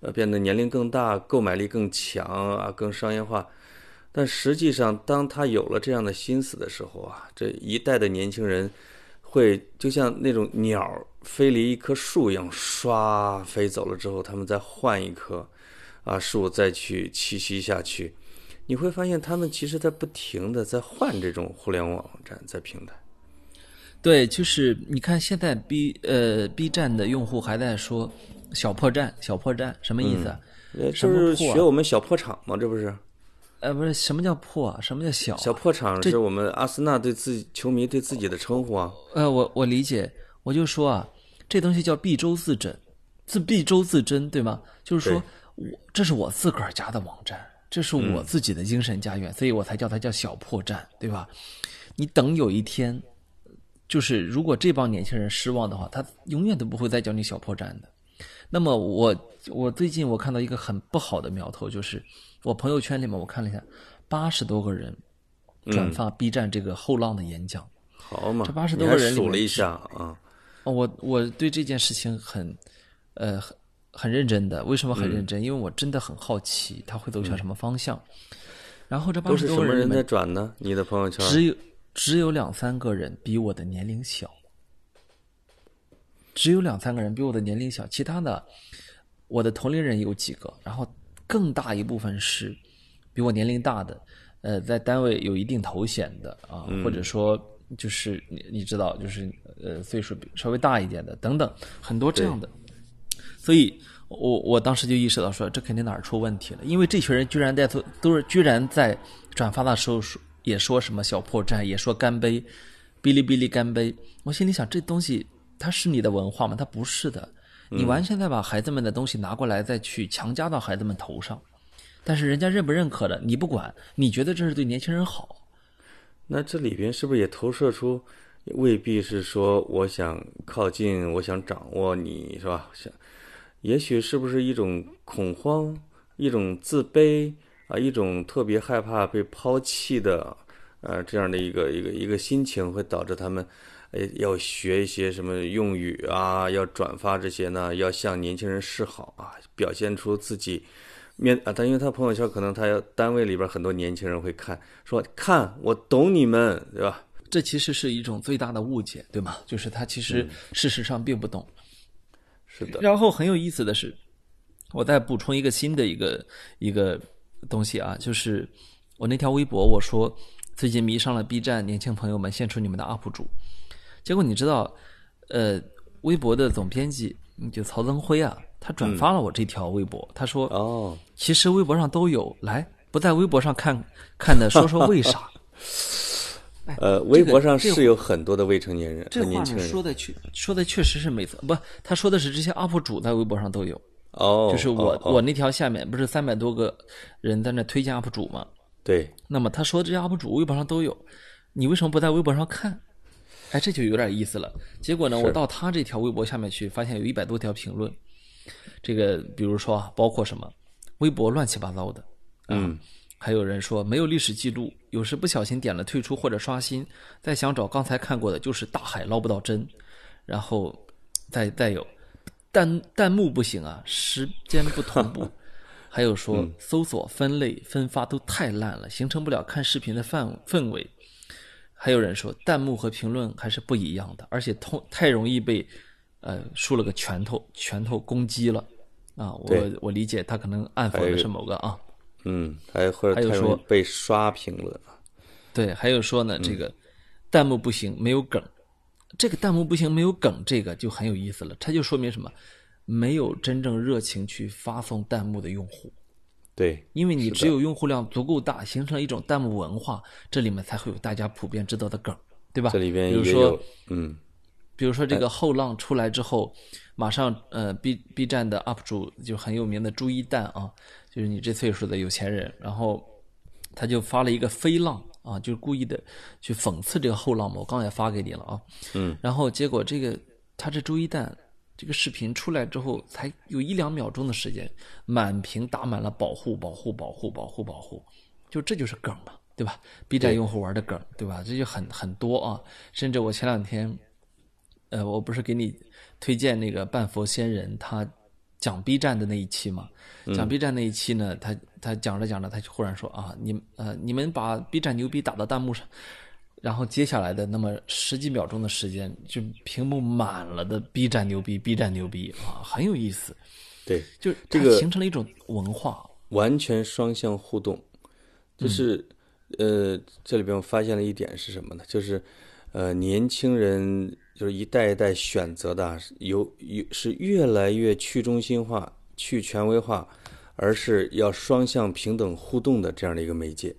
呃，变得年龄更大，购买力更强啊，更商业化。但实际上，当他有了这样的心思的时候啊，这一代的年轻人会就像那种鸟飞离一棵树一样，唰飞走了之后，他们再换一棵啊树再去栖息下去。你会发现，他们其实在不停的在换这种互联网网站，在平台。对，就是你看现在 B 呃 B 站的用户还在说小破站，小破站什么意思就是学我们小破厂嘛，这不是？呃，不是什么叫破啊？什么叫小啊？小破厂是我们阿森纳对自己球迷对自己的称呼啊。呃，我我理解，我就说啊，这东西叫必周自诊，自必周自珍，对吗？就是说我这是我自个儿家的网站，这是我自己的精神家园，所以我才叫它叫小破站，对吧？你等有一天，就是如果这帮年轻人失望的话，他永远都不会再叫你小破站的。那么我我最近我看到一个很不好的苗头，就是我朋友圈里面我看了一下，八十多个人转发 B 站这个后浪的演讲。好嘛，这八十多个人数了一下啊。哦，我我对这件事情很，呃，很很认真的。为什么很认真？因为我真的很好奇他会走向什么方向。然后这八十多个人里面，转呢？你的朋友圈？只有只有两三个人比我的年龄小。只有两三个人比我的年龄小，其他的我的同龄人有几个，然后更大一部分是比我年龄大的，呃，在单位有一定头衔的啊，或者说就是你你知道，就是呃岁数比稍微大一点的等等，很多这样的，所以我我当时就意识到说，这肯定哪儿出问题了，因为这群人居然在做，都是居然在转发的时候说也说什么小破站，也说干杯，哔哩哔哩干杯，我心里想这东西它是你的文化吗？它不是的，你完全在把孩子们的东西拿过来再去强加到孩子们头上，但是人家认不认可的你不管，你觉得这是对年轻人好，那这里边是不是也投射出，未必是说我想靠近，我想掌握你，是吧？想，也许是不是一种恐慌，一种自卑啊，一种特别害怕被抛弃的，呃，这样的一个一个一个心情，会导致他们，呃，要学一些什么用语啊，要转发这些呢，要向年轻人示好啊，表现出自己。面啊，他因为他朋友圈可能他要单位里边很多年轻人会看，说看我懂你们，对吧？这其实是一种最大的误解，对吗？就是他其实事实上并不懂。是的，然后很有意思的是，我再补充一个新的一个一个东西啊，就是我那条微博我说最近迷上了 B 站，年轻朋友们献出你们的 UP 主。结果你知道，呃，微博的总编辑就曹增辉啊，他转发了我这条微博，他说哦，其实微博上都有，来不在微博上看看的说说为啥？哎呃，微博上是有很多的未成年人这话呢和年轻人。说的确说的确实是没错，不，他说的是这些 UP 主在微博上都有，哦，就是我、哦哦我那条下面不是三百多个人在那推荐 UP 主吗？对那么他说这些 UP 主微博上都有，你为什么不在微博上看？哎，这就有点意思了。结果呢，我到他这条微博下面去，发现有一百多条评论。这个比如说啊，包括什么微博乱七八糟的，啊嗯，还有人说没有历史记录，有时不小心点了退出或者刷新，再想找刚才看过的，就是大海捞不到针。然后再再有弹弹幕不行啊，时间不同步。还有说搜索、分类、分发都太烂了，形成不了看视频的范氛围。还有人说弹幕和评论还是不一样的，而且通太容易被呃竖了个拳头拳头攻击了啊！我我理解他可能暗讽的是某个啊，嗯，还或者还有太容易说被刷评论，对，还有说呢，这个弹幕不行，没有梗。这个弹幕不行，没有梗，这个就很有意思了。它就说明什么？没有真正热情去发送弹幕的用户，对，因为你只有用户量足够大，形成一种弹幕文化，这里面才会有大家普遍知道的梗，对吧？这里边比如说也有，嗯，比如说这个后浪出来之后，马上呃 B B 站的 UP 主就很有名的朱一蛋啊，就是你这岁数的有钱人，然后他就发了一个飞浪啊，就是故意的去讽刺这个后浪嘛，我刚才发给你了啊，嗯，然后结果这个他这朱一蛋这个视频出来之后，才有一两秒钟的时间，满屏打满了保护保护保护保护保护，就这就是梗嘛，对吧？B 站用户玩的梗，对吧？这就很很多啊，甚至我前两天。呃，我不是给你推荐那个半佛仙人他讲 B 站的那一期嘛？讲 B 站那一期呢，他他讲着讲着，他就忽然说啊，你呃你们把 B 站牛逼打到弹幕上，然后接下来的那么十几秒钟的时间，就屏幕满了的 B 站牛逼，B 站牛逼啊，很有意思，对，就是这个形成了一种文化，完全双向互动，就是、呃，这里边我发现了一点是什么呢？就是呃，年轻人就是一代一代选择的，有有是越来越去中心化、去权威化，而是要双向平等互动的这样的一个媒介。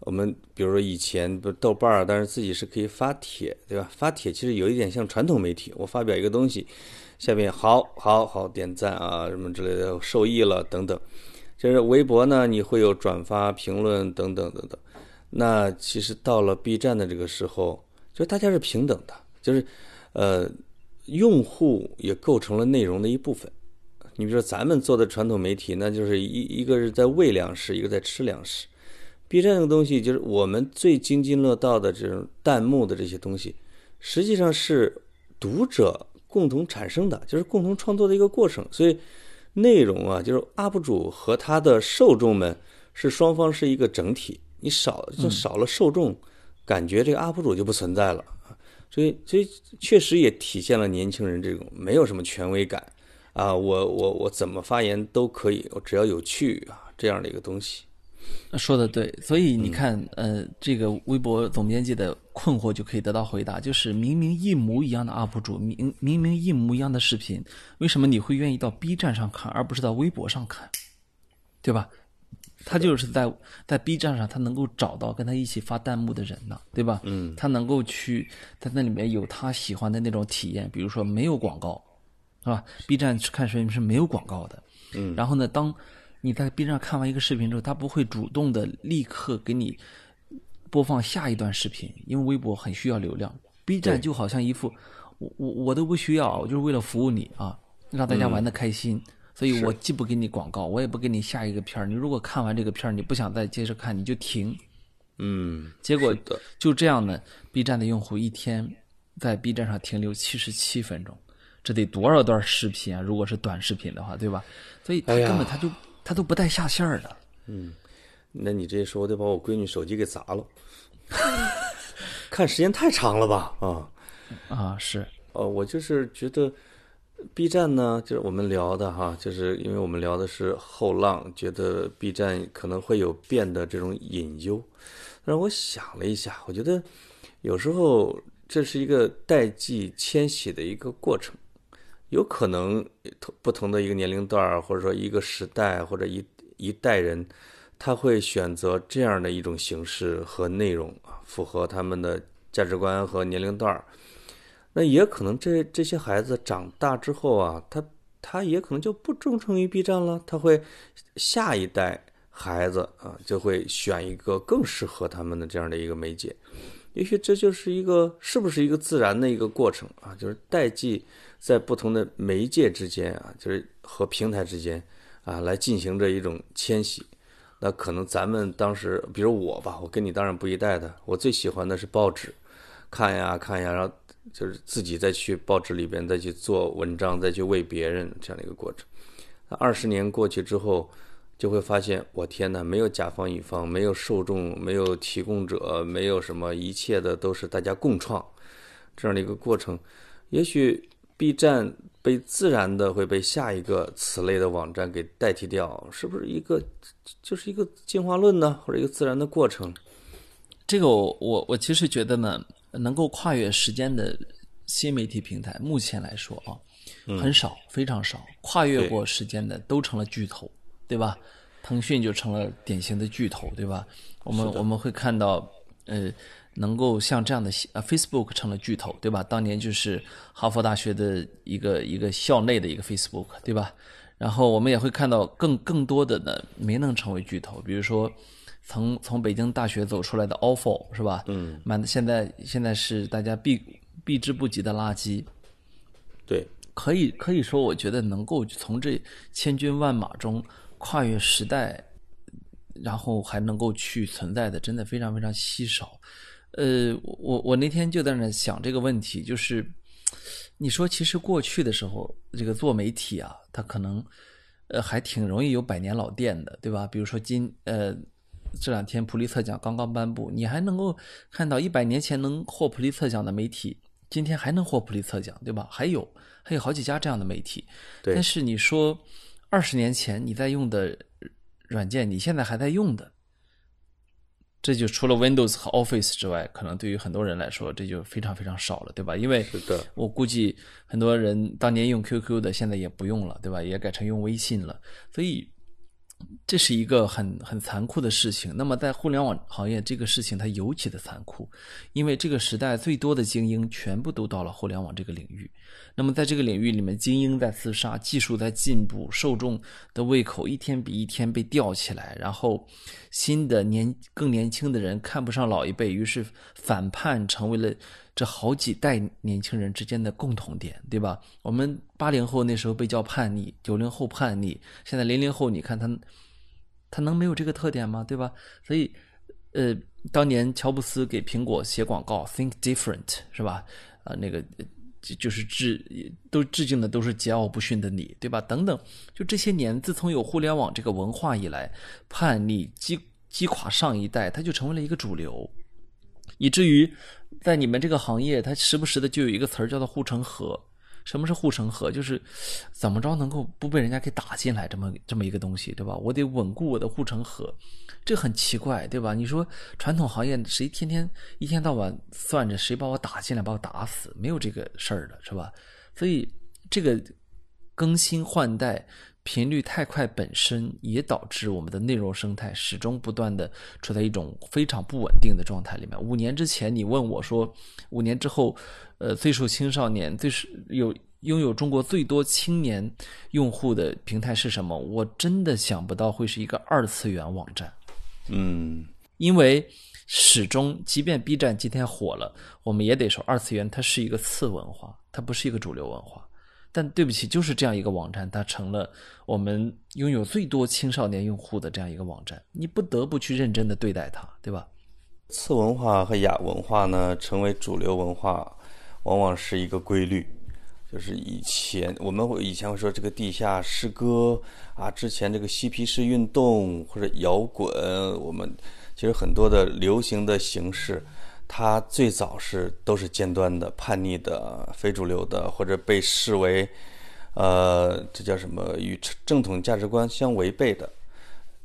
我们比如说以前不豆瓣儿，但是自己是可以发帖，对吧？发帖其实有一点像传统媒体，我发表一个东西，下面好好好点赞啊什么之类的，受益了等等。就是微博呢，你会有转发、评论等等等等。那其实到了 B 站的这个时候，就大家是平等的，就是呃，用户也构成了内容的一部分。你比如说咱们做的传统媒体，那就是一一个是在喂粮食，一个在吃粮食。B 站这个东西，就是我们最津津乐道的这种弹幕的这些东西，实际上是读者共同产生的，就是共同创作的一个过程。所以内容啊，就是 UP 主和他的受众们是双方是一个整体。你少就少了受众，感觉这个 UP 主就不存在了。所以所以确实也体现了年轻人这种没有什么权威感啊，我我我怎么发言都可以，我只要有趣啊这样的一个东西。说的对，所以你看，呃，这个微博总编辑的困惑就可以得到回答，就是明明一模一样的 UP 主，明明明一模一样的视频，为什么你会愿意到 B 站上看，而不是到微博上看？对吧？他就是在在 B 站上，他能够找到跟他一起发弹幕的人呢，对吧？嗯，他能够去在那里面有他喜欢的那种体验，比如说没有广告，是吧？B 站去看视频是没有广告的，嗯，然后呢，当你在 B 站看完一个视频之后，他不会主动的立刻给你播放下一段视频，因为微博很需要流量，B 站就好像一副我我我都不需要，我就是为了服务你啊，让大家玩的开心。所以我既不给你广告，我也不给你下一个片儿。你如果看完这个片儿，你不想再接着看，你就停。嗯，结果就这样呢，B 站的用户一天在 B 站上停留七十七分钟，这得多少段视频啊？如果是短视频的话，对吧？所以他根本他就、他都不带下线的。嗯。那你这说，我得把我闺女手机给砸了，看时间太长了吧？啊，啊，是，呃，我就是觉得 B 站呢，就是我们聊的哈，就是因为我们聊的是后浪，觉得 B 站可能会有变的这种隐忧。但是我想了一下，我觉得有时候这是一个代际迁徙的一个过程，有可能不同的一个年龄段，或者说一个时代或者一一代人，他会选择这样的一种形式和内容，符合他们的价值观和年龄段。那也可能这这些孩子长大之后啊，他他也可能就不忠诚于 B 站了，他会下一代孩子啊就会选一个更适合他们的这样的一个媒介。也许这就是一个是不是一个自然的一个过程啊？就是代际在不同的媒介之间啊，就是和平台之间啊，来进行着一种迁徙。那可能咱们当时，比如我吧，我跟你当然不一代的，我最喜欢的是报纸，看呀看呀，然后就是自己再去报纸里边再去做文章，再去为别人这样的一个过程。那二十年过去之后，就会发现，我天哪，没有甲方乙方，没有受众，没有提供者，没有什么，一切的都是大家共创这样的一个过程。也许 B 站被自然的会被下一个此类的网站给代替掉，是不是一个就是一个进化论呢，或者一个自然的过程？这个我我我其实觉得呢，能够跨越时间的新媒体平台，目前来说啊，很少，非常少。跨越过时间的都成了巨头，对吧？腾讯就成了典型的巨头，对吧？我们我们会看到，呃，能够像这样的呃，Facebook 成了巨头，对吧？当年就是哈佛大学的一个一个校内的一个 Facebook，对吧？然后我们也会看到更更多的呢没能成为巨头，比如说从从北京大学走出来的 ofo 是吧？嗯，满现在现在是大家避避之不及的垃圾，对，可以可以说，我觉得能够从这千军万马中跨越时代，然后还能够去存在的，真的非常非常稀少。呃，我我那天就在那想这个问题，就是你说，其实过去的时候，这个做媒体啊，它可能呃还挺容易有百年老店的，对吧？比如说今呃这两天普利策奖刚刚颁布，你还能够看到一百年前能获普利策奖的媒体，今天还能获普利策奖，对吧？还有还有好几家这样的媒体，对但是你说二十年前你在用的软件，你现在还在用的，这就除了 Windows 和 Office 之外，可能对于很多人来说，这就非常非常少了，对吧？因为我估计很多人当年用 QQ 的，现在也不用了，对吧？也改成用微信了，所以这是一个很很残酷的事情。那么在互联网行业，这个事情它尤其的残酷，因为这个时代最多的精英全部都到了互联网这个领域。那么在这个领域里面，精英在厮杀，技术在进步，受众的胃口一天比一天被吊起来，然后新的年更年轻的人看不上老一辈，于是反叛成为了这好几代年轻人之间的共同点，对吧？我们八零后那时候被叫叛逆，九零后叛逆，现在零零后，你看他他能没有这个特点吗？对吧？所以，呃，当年乔布斯给苹果写广告，Think Different，是吧？啊、那个就就是致都致敬的都是桀骜不驯的你，对吧？等等，就这些年，自从有互联网这个文化以来，叛逆击击垮上一代，它就成为了一个主流。以至于在你们这个行业，它时不时的就有一个词儿叫做护城河。什么是护城河？就是怎么着能够不被人家给打进来，这么这么一个东西，对吧？我得稳固我的护城河，这很奇怪，对吧？你说传统行业谁天天一天到晚算着谁把我打进来，把我打死，没有这个事儿的，是吧？所以这个更新换代频率太快，本身也导致我们的内容生态始终不断的处在一种非常不稳定的状态里面。五年之前你问我说，五年之后。呃，最受青少年最是有拥有中国最多青年用户的平台是什么？我真的想不到会是一个二次元网站。嗯，因为始终，即便 B 站今天火了，我们也得说二次元它是一个次文化，它不是一个主流文化。但对不起，就是这样一个网站，它成了我们拥有最多青少年用户的这样一个网站，你不得不去认真的对待它，对吧？次文化和亚文化呢，成为主流文化。往往是一个规律，就是以前我们会以前会说这个地下诗歌啊，之前这个嬉皮士运动或者摇滚，我们其实很多的流行的形式，它最早是都是尖端的、叛逆的、非主流的，或者被视为呃这叫什么与正统价值观相违背的。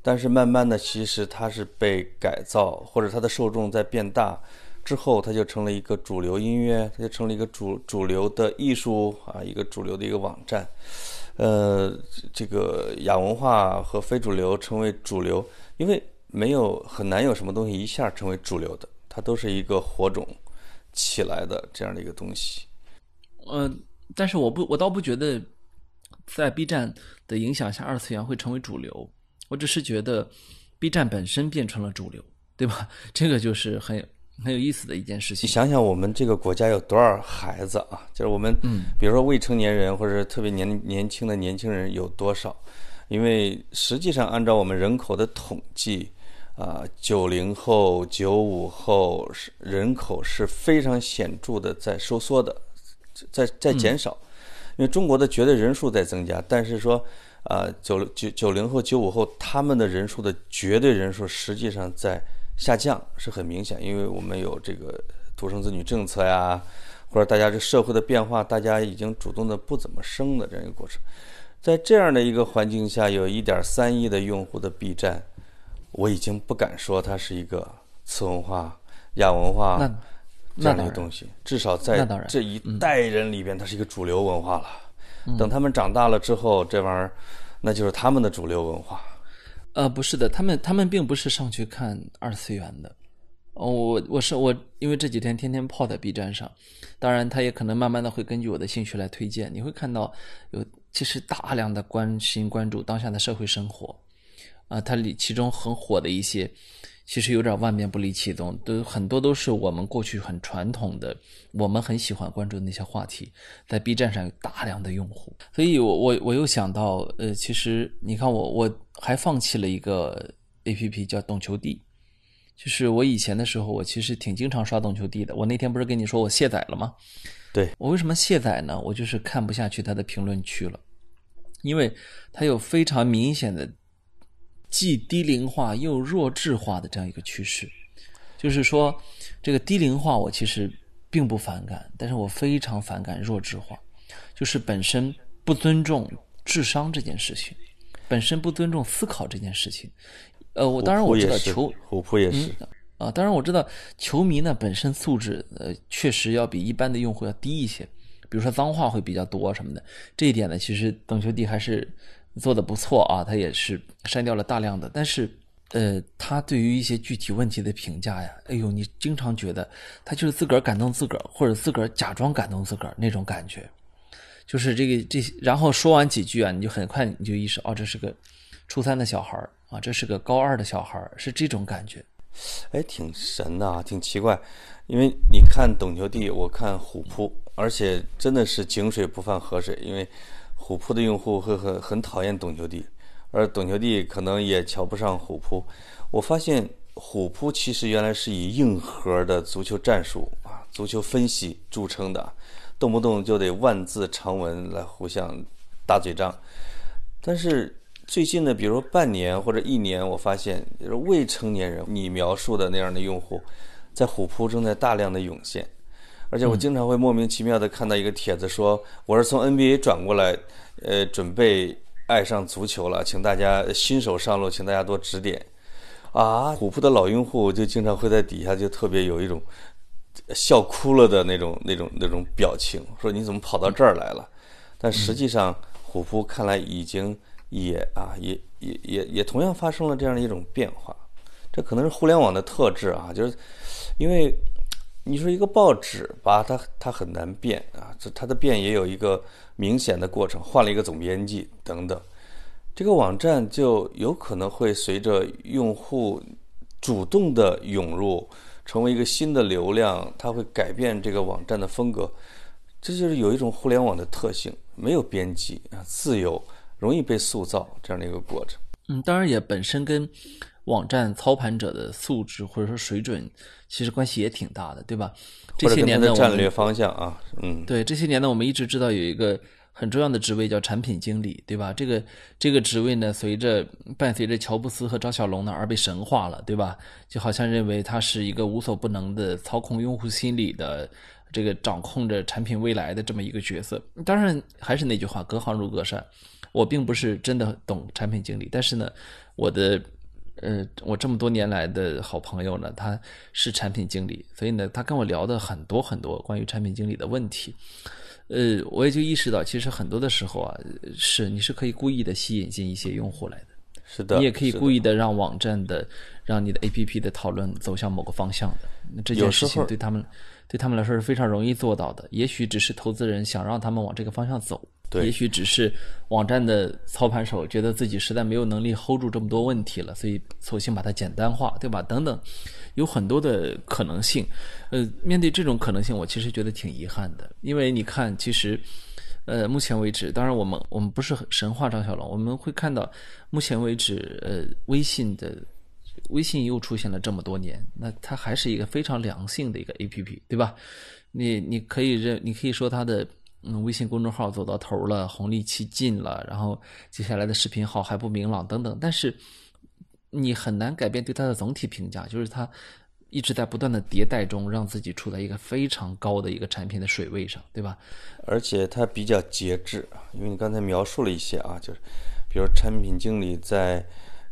但是慢慢的，其实它是被改造，或者它的受众在变大。之后，它就成了一个主流音乐，它就成了一个主主流的艺术啊，一个主流的一个网站。呃，这个亚文化和非主流成为主流，因为没有很难有什么东西一下成为主流的，它都是一个火种起来的这样的一个东西。嗯，但是我不，我倒不觉得在 B 站的影响下，二次元会成为主流。我只是觉得 B 站本身变成了主流，对吧？这个就是很。很有意思的一件事情。你想想，我们这个国家有多少孩子啊？就是我们，嗯，比如说未成年人或者特别年年轻的年轻人有多少？因为实际上，按照我们人口的统计，啊，九零后、九五后是人口是非常显著的在收缩的，在在减少。因为中国的绝对人数在增加，但是说，啊，九九九零后、九五后他们的人数的绝对人数实际上在。下降是很明显，因为我们有这个独生子女政策呀，或者大家这社会的变化，大家已经主动的不怎么生的这样一个过程。在这样的一个环境下，有一点三亿的用户的 B 站，我已经不敢说它是一个次文化、亚文化这样的一个东西，至少在这一代人里边，它是一个主流文化了。等他们长大了之后，这玩意儿那就是他们的主流文化。呃，不是的，他们他们并不是上去看二次元的。哦，我我是我，因为这几天天天泡在 B 站上，当然他也可能慢慢的会根据我的兴趣来推荐。你会看到有其实大量的关心关注当下的社会生活，啊，它里其中很火的一些。其实有点万变不离其宗，都很多都是我们过去很传统的，我们很喜欢关注的那些话题，在 B 站上有大量的用户，所以我我我又想到，呃，其实你看我我还放弃了一个 A P P 叫懂球帝，就是我以前的时候，我其实挺经常刷懂球帝的。我那天不是跟你说我卸载了吗？对我为什么卸载呢？我就是看不下去他的评论区了，因为他有非常明显的。既低龄化又弱智化的这样一个趋势，就是说，这个低龄化我其实并不反感，但是我非常反感弱智化，就是本身不尊重智商这件事情，本身不尊重思考这件事情。呃，我当然我知道球虎扑也是啊，当然我知道球迷呢本身素质呃确实要比一般的用户要低一些，比如说脏话会比较多什么的，这一点呢其实邓球帝还是。做的不错啊，他也是删掉了大量的，但是，呃，他对于一些具体问题的评价呀，哎呦，你经常觉得他就是自个儿感动自个儿，或者自个儿假装感动自个儿那种感觉，就是这个这，然后说完几句啊，你就很快你就意识哦，这是个初三的小孩儿啊，这是个高二的小孩儿，是这种感觉，哎，挺神的啊，挺奇怪，因为你看懂球帝，我看虎扑，而且真的是井水不犯河水，因为。虎扑的用户会很很讨厌懂球帝，而懂球帝可能也瞧不上虎扑。我发现虎扑其实原来是以硬核的足球战术啊、足球分析著称的，动不动就得万字长文来互相打嘴仗。但是最近的，比如半年或者一年，我发现就是未成年人你描述的那样的用户，在虎扑正在大量的涌现，而且我经常会莫名其妙的看到一个帖子说我是从 NBA 转过来，呃，准备爱上足球了，请大家新手上路，请大家多指点。啊，虎扑的老用户就经常会在底下就特别有一种笑哭了的那种、那种、那种表情，说你怎么跑到这儿来了？但实际上，虎扑看来已经也啊，也也也也同样发生了这样的一种变化。这可能是互联网的特质啊，就是因为你说一个报纸吧，它它很难变啊，这它的变也有一个明显的过程，换了一个总编辑等等。这个网站就有可能会随着用户主动的涌入，成为一个新的流量，它会改变这个网站的风格。这就是有一种互联网的特性，没有编辑啊，自由，容易被塑造这样的一个过程。嗯，当然也本身跟网站操盘者的素质或者说水准其实关系也挺大的，对吧？这些年的战略方向啊，嗯，对，这些年呢，我们一直知道有一个。很重要的职位叫产品经理，对吧？这个这个职位呢，随着伴随着乔布斯和张小龙呢而被神化了，对吧？就好像认为他是一个无所不能的操控用户心理的这个掌控着产品未来的这么一个角色。当然，还是那句话，隔行如隔山。我并不是真的懂产品经理，但是呢，我的呃，我这么多年来的好朋友呢，他是产品经理，所以呢，他跟我聊的很多很多关于产品经理的问题。呃，我也就意识到，其实很多的时候啊，是你是可以故意的吸引进一些用户来的，是的，你也可以故意的让网站的、让你的 APP 的讨论走向某个方向的。那这件事情对他们、对他们来说是非常容易做到的。也许只是投资人想让他们往这个方向走。也许只是网站的操盘手觉得自己实在没有能力 hold 住这么多问题了，所以索性把它简单化，对吧？等等，有很多的可能性。呃，面对这种可能性，我其实觉得挺遗憾的，因为你看，其实，呃，目前为止，当然我们我们不是神话张小龙，我们会看到，目前为止，呃，微信的微信又出现了这么多年，那它还是一个非常良性的一个 APP，对吧？你你可以认，你可以说它的。嗯，微信公众号走到头了，红利期尽了，然后接下来的视频号还不明朗等等，但是你很难改变对它的总体评价，就是它一直在不断的迭代中，让自己处在一个非常高的一个产品的水位上，对吧？而且它比较节制啊，因为你刚才描述了一些啊，就是比如产品经理在，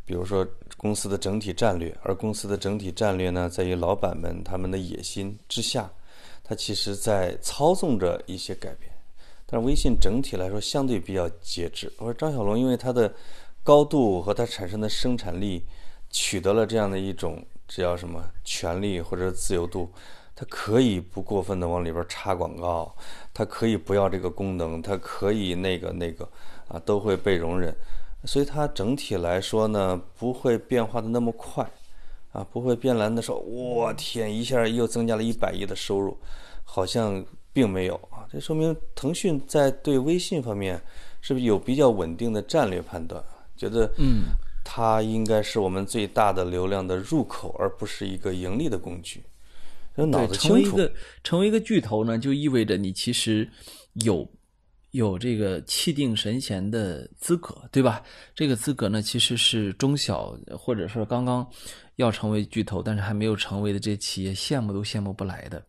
比如说公司的整体战略，而公司的整体战略呢，在于老板们他们的野心之下，它其实在操纵着一些改变。但微信整体来说相对比较节制。我说张小龙因为他的高度和他产生的生产力，取得了这样的一种只要什么权利或者自由度，他可以不过分的往里边插广告，他可以不要这个功能，他可以那个那个啊都会被容忍，所以它整体来说呢不会变化的那么快，啊不会变蓝的时候我天一下又增加了一百亿的收入，好像。并没有啊，这说明腾讯在对微信方面是不是有比较稳定的战略判断？觉得嗯，它应该是我们最大的流量的入口，而不是一个盈利的工具。脑子成为一个成为一个巨头呢，就意味着你其实有有这个气定神闲的资格，对吧？这个资格呢，其实是中小或者说刚刚要成为巨头，但是还没有成为的这些企业羡慕都羡慕不来的。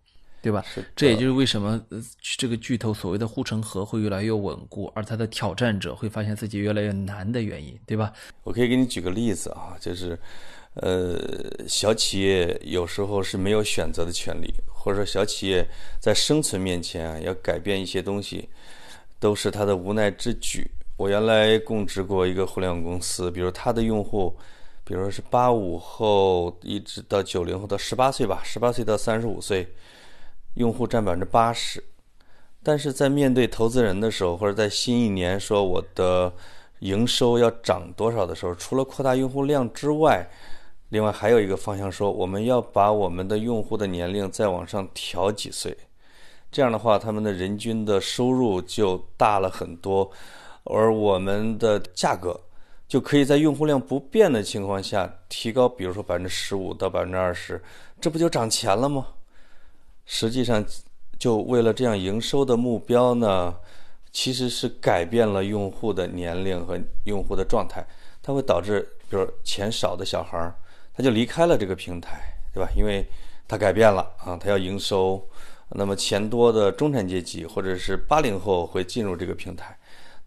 对吧？这也就是为什么这个巨头所谓的护城河会越来越稳固，而它的挑战者会发现自己越来越难的原因，对吧？我可以给你举个例子啊，就是，呃，小企业有时候是没有选择的权利，或者说小企业在生存面前啊，要改变一些东西，都是他的无奈之举。我原来供职过一个互联网公司，比如他的用户，比如说是八五后一直到九零后到十八岁吧，十八岁到三十五岁。用户占百分之八十，但是在面对投资人的时候，或者在新一年说我的营收要涨多少的时候，除了扩大用户量之外，另外还有一个方向说，我们要把我们的用户的年龄再往上调几岁，这样的话，他们的人均的收入就大了很多，而我们的价格就可以在用户量不变的情况下提高，比如说百分之十五到百分之二十，这不就涨钱了吗？实际上，就为了这样营收的目标呢，其实是改变了用户的年龄和用户的状态，它会导致，比如钱少的小孩儿，他就离开了这个平台，对吧？因为他改变了啊，他要营收。那么钱多的中产阶级或者是八零后会进入这个平台，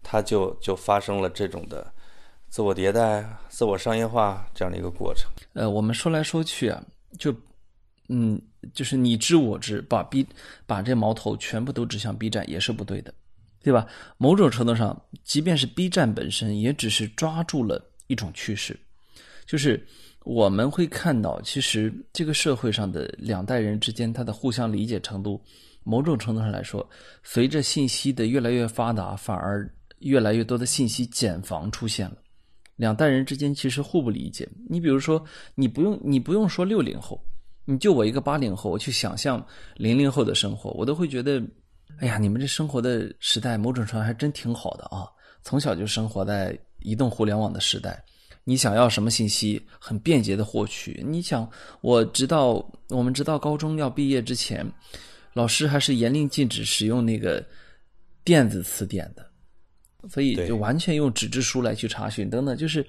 他就就发生了这种的自我迭代、自我商业化这样的一个过程。呃，我们说来说去啊，就嗯，就是你知我知，把 B 把这矛头全部都指向 B 站也是不对的，对吧？某种程度上，即便是 B 站本身，也只是抓住了一种趋势，就是。我们会看到，其实这个社会上的两代人之间，他的互相理解程度，某种程度上来说，随着信息的越来越发达，反而越来越多的信息茧房出现了。两代人之间其实互不理解。你比如说，你不用你不用说六零后，你就我一个八零后，我去想象零零后的生活，我都会觉得，哎呀，你们这生活的时代，某种程度还真挺好的啊！从小就生活在移动互联网的时代。你想要什么信息，很便捷的获取。你想，我直到我们直到高中要毕业之前，老师还是严令禁止使用那个电子词典的，所以就完全用纸质书来去查询等等。就是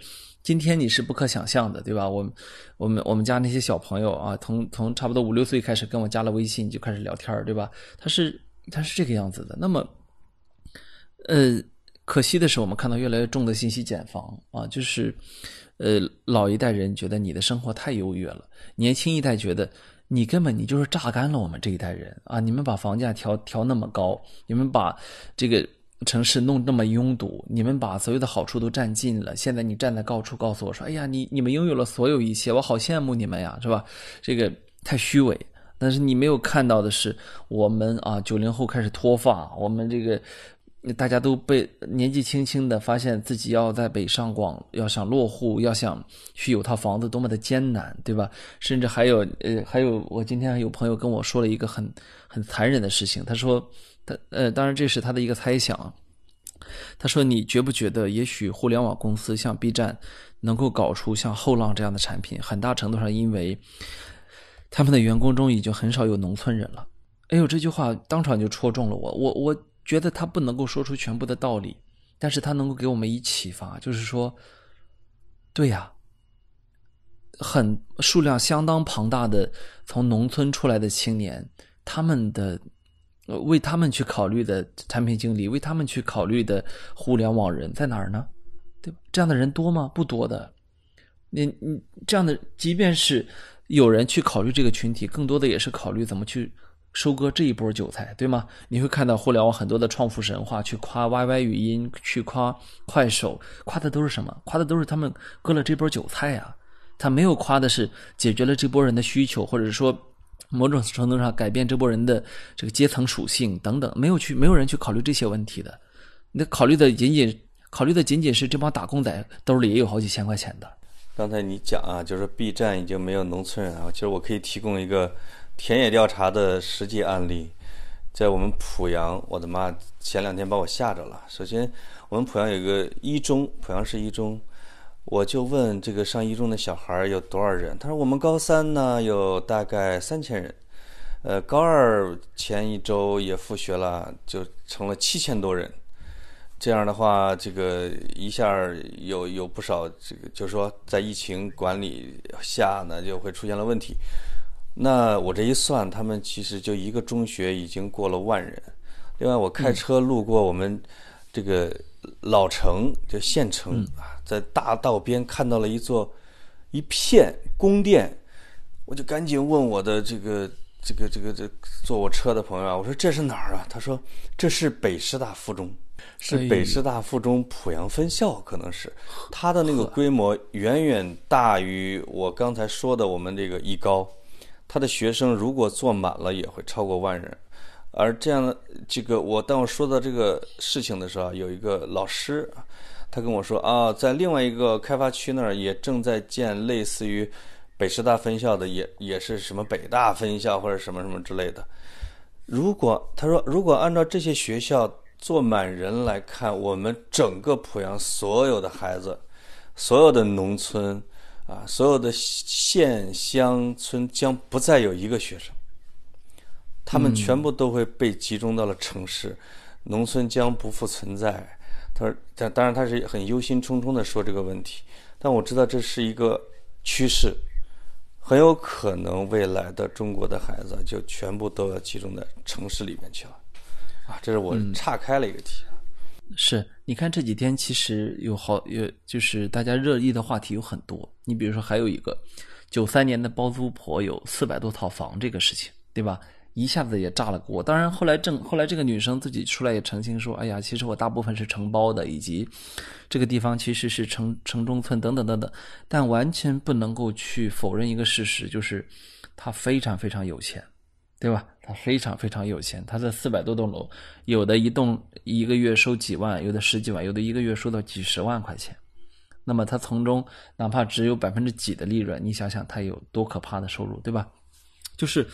今天你是不可想象的，对吧？我们我们我们家那些小朋友啊，从从差不多五六岁开始跟我加了微信就开始聊天对吧？他是他是这个样子的。那么，呃。可惜的是，我们看到越来越重的信息茧房啊，就是，呃，老一代人觉得你的生活太优越了，年轻一代觉得你根本你就是榨干了我们这一代人啊！你们把房价调调那么高，你们把这个城市弄那么拥堵，你们把所有的好处都占尽了。现在你站在高处告诉我说：“哎呀，你你们拥有了所有一切，我好羡慕你们呀，是吧？”这个太虚伪。但是你没有看到的是，我们啊，九零后开始脱发，我们这个。大家都被年纪轻轻的发现自己要在北上广，要想落户，要想去有套房子，多么的艰难，对吧？甚至还有，呃，还有，我今天还有朋友跟我说了一个很很残忍的事情。他说，他呃，当然这是他的一个猜想。他说，你觉不觉得，也许互联网公司像 B 站能够搞出像后浪这样的产品，很大程度上因为他们的员工中已经很少有农村人了。哎呦，这句话当场就戳中了我，我我。觉得他不能够说出全部的道理，但是他能够给我们以启发，就是说，对呀，很数量相当庞大的从农村出来的青年，他们的为他们去考虑的产品经理，为他们去考虑的互联网人在哪儿呢？对吧？这样的人多吗？不多的。你你这样的，即便是有人去考虑这个群体，更多的也是考虑怎么去。收割这一波韭菜，对吗？你会看到互联网很多的创富神话，去夸 YY 语音，去夸快手，夸的都是什么？夸的都是他们割了这波韭菜呀。他没有夸的是解决了这波人的需求，或者说某种程度上改变这波人的这个阶层属性等等，没有去，没有人去考虑这些问题的。那考虑的仅仅考虑的仅仅是这帮打工仔兜里也有好几千块钱的。刚才你讲啊，就是 B 站已经没有农村人啊，其实我可以提供一个。田野调查的实际案例，在我们濮阳，我的妈，前两天把我吓着了。首先，我们濮阳有个一中，濮阳市一中，我就问这个上一中的小孩有多少人，他说我们高三呢有大概三千人，呃，高二前一周也复学了，就成了七千多人。这样的话，这个一下有有不少这个，就是说在疫情管理下呢，就会出现了问题。那我这一算，他们其实就一个中学已经过了万人。另外，我开车路过我们这个老城，就县城啊，在大道边看到了一座一片宫殿，我就赶紧问我的这个这个这个这坐我车的朋友啊，我说这是哪儿啊？他说这是北师大附中，是北师大附中濮阳分校，可能是它的那个规模远远大于我刚才说的我们这个一高。他的学生如果坐满了，也会超过万人。而这样的这个，我当我说到这个事情的时候，有一个老师，他跟我说啊，在另外一个开发区那儿也正在建类似于北师大分校的，也也是什么北大分校或者什么什么之类的。如果他说，如果按照这些学校坐满人来看，我们整个濮阳所有的孩子，所有的农村。啊，所有的县乡村将不再有一个学生，他们全部都会被集中到了城市，农村将不复存在。他说，但当然他是很忧心忡忡的说这个问题，但我知道这是一个趋势，很有可能未来的中国的孩子就全部都要集中在城市里面去了，啊，这是我岔开了一个题。是，你看这几天其实有好有，就是大家热议的话题有很多。你比如说，还有一个九三年的包租婆有四百多套房这个事情，对吧？一下子也炸了锅。当然后来正后来这个女生自己出来也澄清说：“哎呀，其实我大部分是承包的，以及这个地方其实是城城中村等等等等。”但完全不能够去否认一个事实，就是她非常非常有钱。对吧？他非常非常有钱，他这四百多栋楼，有的一栋一个月收几万，有的十几万，有的一个月收到几十万块钱。那么他从中哪怕只有百分之几的利润，你想想他有多可怕的收入，对吧？就是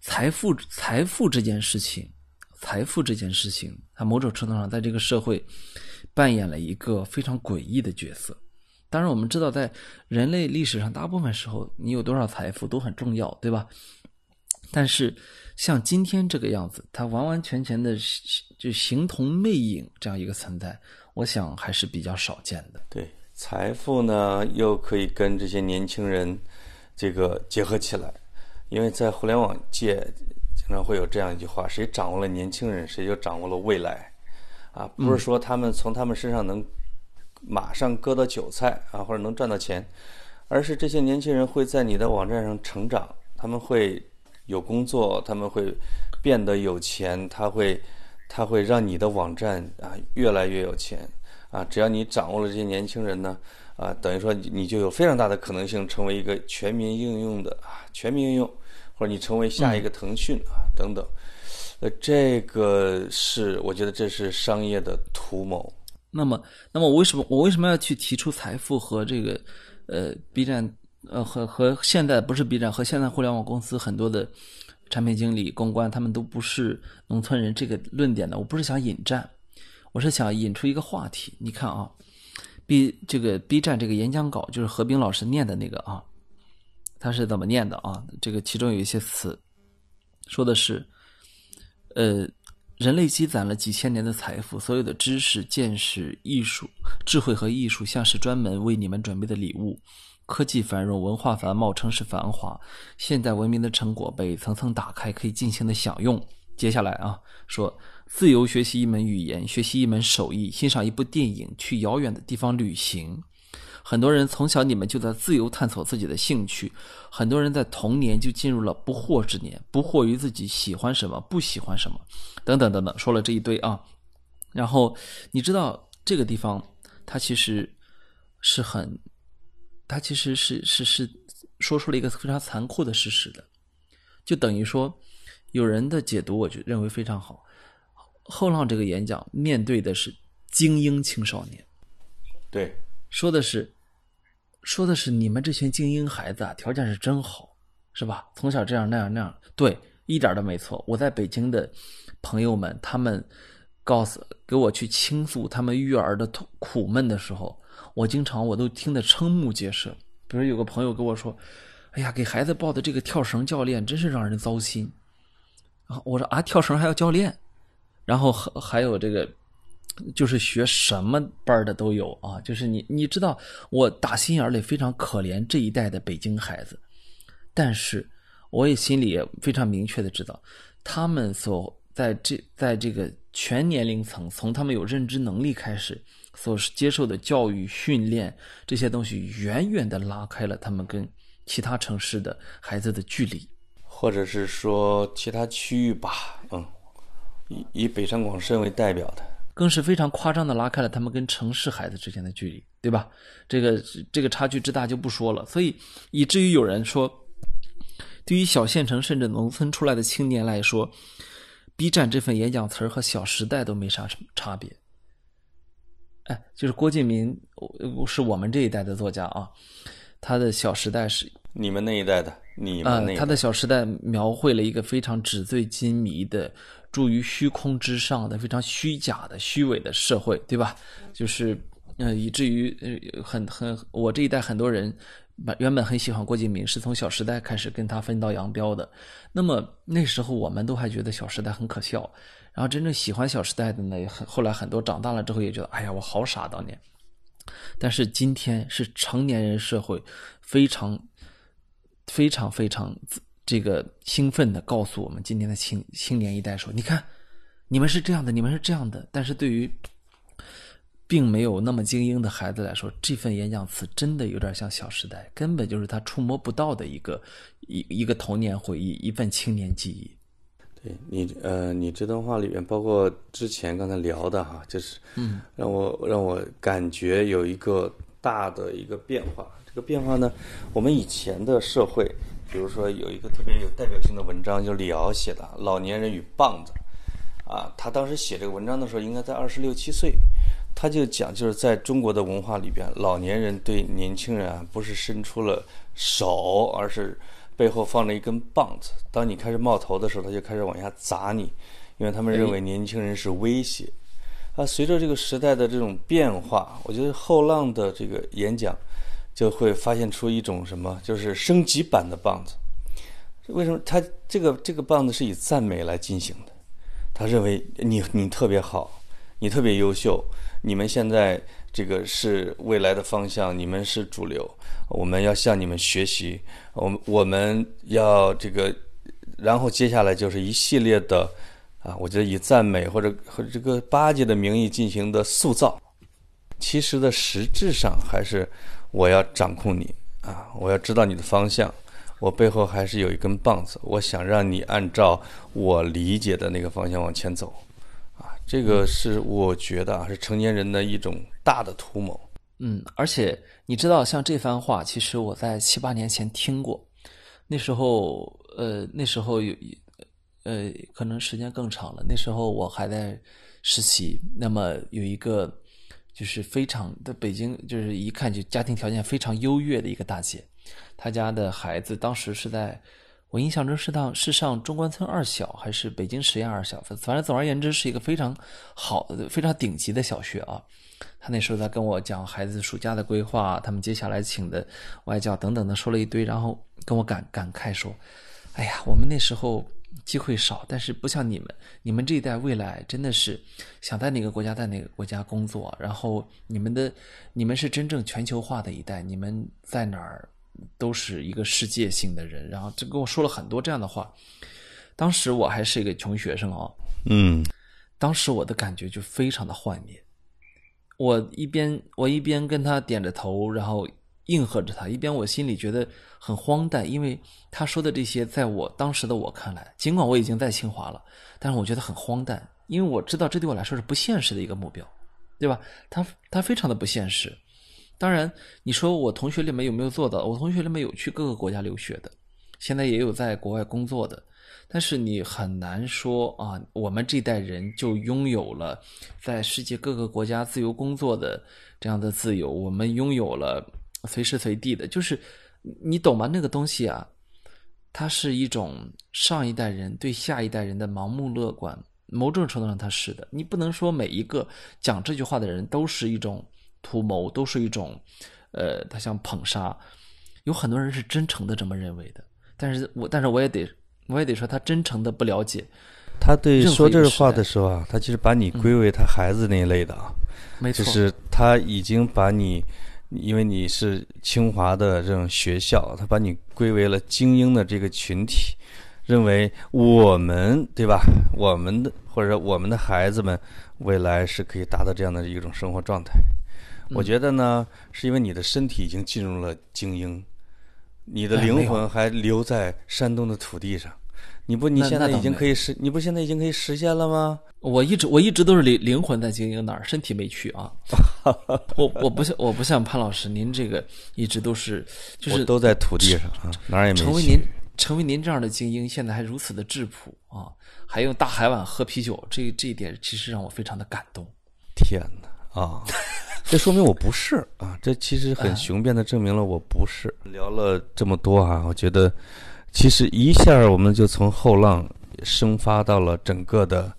财富，财富这件事情，财富这件事情，它某种程度上在这个社会扮演了一个非常诡异的角色。当然，我们知道，在人类历史上，大部分时候你有多少财富都很重要，对吧？但是，像今天这个样子，它完完全全的就形同魅影这样一个存在，我想还是比较少见的。对，财富呢又可以跟这些年轻人这个结合起来，因为在互联网界经常会有这样一句话：谁掌握了年轻人，谁就掌握了未来。啊，不是说他们从他们身上能马上割到韭菜啊，或者能赚到钱，而是这些年轻人会在你的网站上成长，他们会。有工作，他们会变得有钱，他会，他会让你的网站啊越来越有钱啊！只要你掌握了这些年轻人呢，啊，等于说你你就有非常大的可能性成为一个全民应用的啊全民应用，或者你成为下一个腾讯啊等等。呃，这个是我觉得这是商业的图谋。那么，那么我为什么我为什么要去提出财富和这个呃 B 站？呃，和和现在不是 B 站和现在互联网公司很多的产品经理、公关，他们都不是农村人。这个论点呢，我不是想引战，我是想引出一个话题。你看啊，B 这个 B 站这个演讲稿，就是何冰老师念的那个啊，他是怎么念的啊？这个其中有一些词，说的是，呃，人类积攒了几千年的财富，所有的知识、见识、艺术、智慧和艺术，像是专门为你们准备的礼物。科技繁荣，文化繁茂，城市繁华，现代文明的成果被层层打开，可以尽情的享用。接下来啊，说自由学习一门语言，学习一门手艺，欣赏一部电影，去遥远的地方旅行。很多人从小你们就在自由探索自己的兴趣，很多人在童年就进入了不惑之年，不惑于自己喜欢什么，不喜欢什么，等等等等，说了这一堆啊。然后你知道这个地方，它其实是很。它其实是是是说出了一个非常残酷的事实的，就等于说，有人的解读，我就认为非常好。后浪这个演讲面对的是精英青少年，对，说的是说的是你们这群精英孩子啊，条件是真好，是吧？从小这样那样那样，对，一点都没错。我在北京的朋友们，他们告诉给我去倾诉他们育儿的苦苦闷的时候。我经常我都听得瞠目结舌，比如有个朋友跟我说：“哎呀，给孩子报的这个跳绳教练真是让人糟心。”啊，我说啊，跳绳还要教练？然后还还有这个，就是学什么班的都有啊。就是你你知道，我打心眼里非常可怜这一代的北京孩子，但是我也心里也非常明确的知道，他们所在这在这个全年龄层，从他们有认知能力开始。所接受的教育训练这些东西，远远的拉开了他们跟其他城市的孩子的距离，或者是说其他区域吧，嗯，以以北上广深为代表的，更是非常夸张的拉开了他们跟城市孩子之间的距离，对吧？这个这个差距之大就不说了，所以以至于有人说，对于小县城甚至农村出来的青年来说，B 站这份演讲词儿和《小时代》都没啥什么差别。哎，就是郭敬明，是我们这一代的作家啊。他的《小时代》是你们那一代的，你们那他的《小时代》描绘了一个非常纸醉金迷的、住于虚空之上的、非常虚假的、虚伪的社会，对吧？就是，呃，以至于呃，很很，我这一代很多人原本很喜欢郭敬明，是从《小时代》开始跟他分道扬镳的。那么那时候我们都还觉得《小时代》很可笑。然后真正喜欢《小时代》的呢，很后来很多长大了之后也觉得，哎呀，我好傻当年。但是今天是成年人社会，非常非常非常这个兴奋的告诉我们今天的青青年一代说：“你看，你们是这样的，你们是这样的。”但是对于并没有那么精英的孩子来说，这份演讲词真的有点像《小时代》，根本就是他触摸不到的一个一一个童年回忆，一份青年记忆。对你，呃，你这段话里面，包括之前刚才聊的哈，就是，嗯，让我让我感觉有一个大的一个变化。这个变化呢，我们以前的社会，比如说有一个特别有代表性的文章，就李敖写的《老年人与棒子》，啊，他当时写这个文章的时候，应该在二十六七岁，他就讲，就是在中国的文化里边，老年人对年轻人啊，不是伸出了手，而是背后放着一根棒子。当你开始冒头的时候，他就开始往下砸你，因为他们认为年轻人是威胁。啊，随着这个时代的这种变化，我觉得后浪的这个演讲就会发现出一种什么，就是升级版的棒子。为什么他这个这个棒子是以赞美来进行的？他认为你你特别好，你特别优秀，你们现在这个是未来的方向，你们是主流，我们要向你们学习，我们我们要这个，然后接下来就是一系列的啊，我觉得以赞美或者和这个巴结的名义进行的塑造，其实的实质上还是我要掌控你啊，我要知道你的方向。我背后还是有一根棒子，我想让你按照我理解的那个方向往前走，啊，这个是我觉得啊是成年人的一种大的图谋。嗯，而且你知道，像这番话，其实我在七八年前听过，那时候，呃，那时候有，呃，可能时间更长了。那时候我还在实习，那么有一个就是非常的北京，就是一看就家庭条件非常优越的一个大姐。她家的孩子当时是在，我印象中是上是上中关村二小还是北京实验二小，反正总而言之是一个非常好的、非常顶级的小学啊。他那时候在跟我讲孩子暑假的规划，他们接下来请的外教等等的，说了一堆，然后跟我感感慨说：“哎呀，我们那时候机会少，但是不像你们，你们这一代未来真的是想在哪个国家在哪个国家工作，然后你们的你们是真正全球化的一代，你们在哪儿？”都是一个世界性的人，然后就跟我说了很多这样的话。当时我还是一个穷学生啊，嗯，当时我的感觉就非常的幻灭。我一边我一边跟他点着头，然后应和着他，一边我心里觉得很荒诞，因为他说的这些，在我当时的我看来，尽管我已经在清华了，但是我觉得很荒诞，因为我知道这对我来说是不现实的一个目标，对吧？他他非常的不现实。当然，你说我同学里面有没有做到？我同学里面有去各个国家留学的，现在也有在国外工作的。但是你很难说啊，我们这代人就拥有了在世界各个国家自由工作的这样的自由。我们拥有了随时随地的，就是你懂吗？那个东西啊，它是一种上一代人对下一代人的盲目乐观。某种程度上，它是的。你不能说每一个讲这句话的人都是一种。图谋都是一种，呃，他想捧杀，有很多人是真诚的这么认为的，但是我，但是我也得，我也得说，他真诚的不了解。他对说这话的时候啊，他其实把你归为他孩子那一类的啊，没错，就是他已经把你，因为你是清华的这种学校，他把你归为了精英的这个群体，认为我们对吧？我们的或者我们的孩子们未来是可以达到这样的一种生活状态。我觉得呢，是因为你的身体已经进入了精英，你的灵魂还留在山东的土地上。你不，你现在已经可以实，你不现在已经可以实现了吗？我一直我一直都是灵灵魂在精英哪儿，身体没去啊。我我不像我不像潘老师，您这个一直都是就是都在土地上啊，哪儿也没去。成为您成为您这样的精英，现在还如此的质朴啊，还用大海碗喝啤酒，这这一点其实让我非常的感动。天哪啊！这说明我不是啊！这其实很雄辩的证明了我不是。聊了这么多啊，我觉得其实一下我们就从后浪生发到了整个的，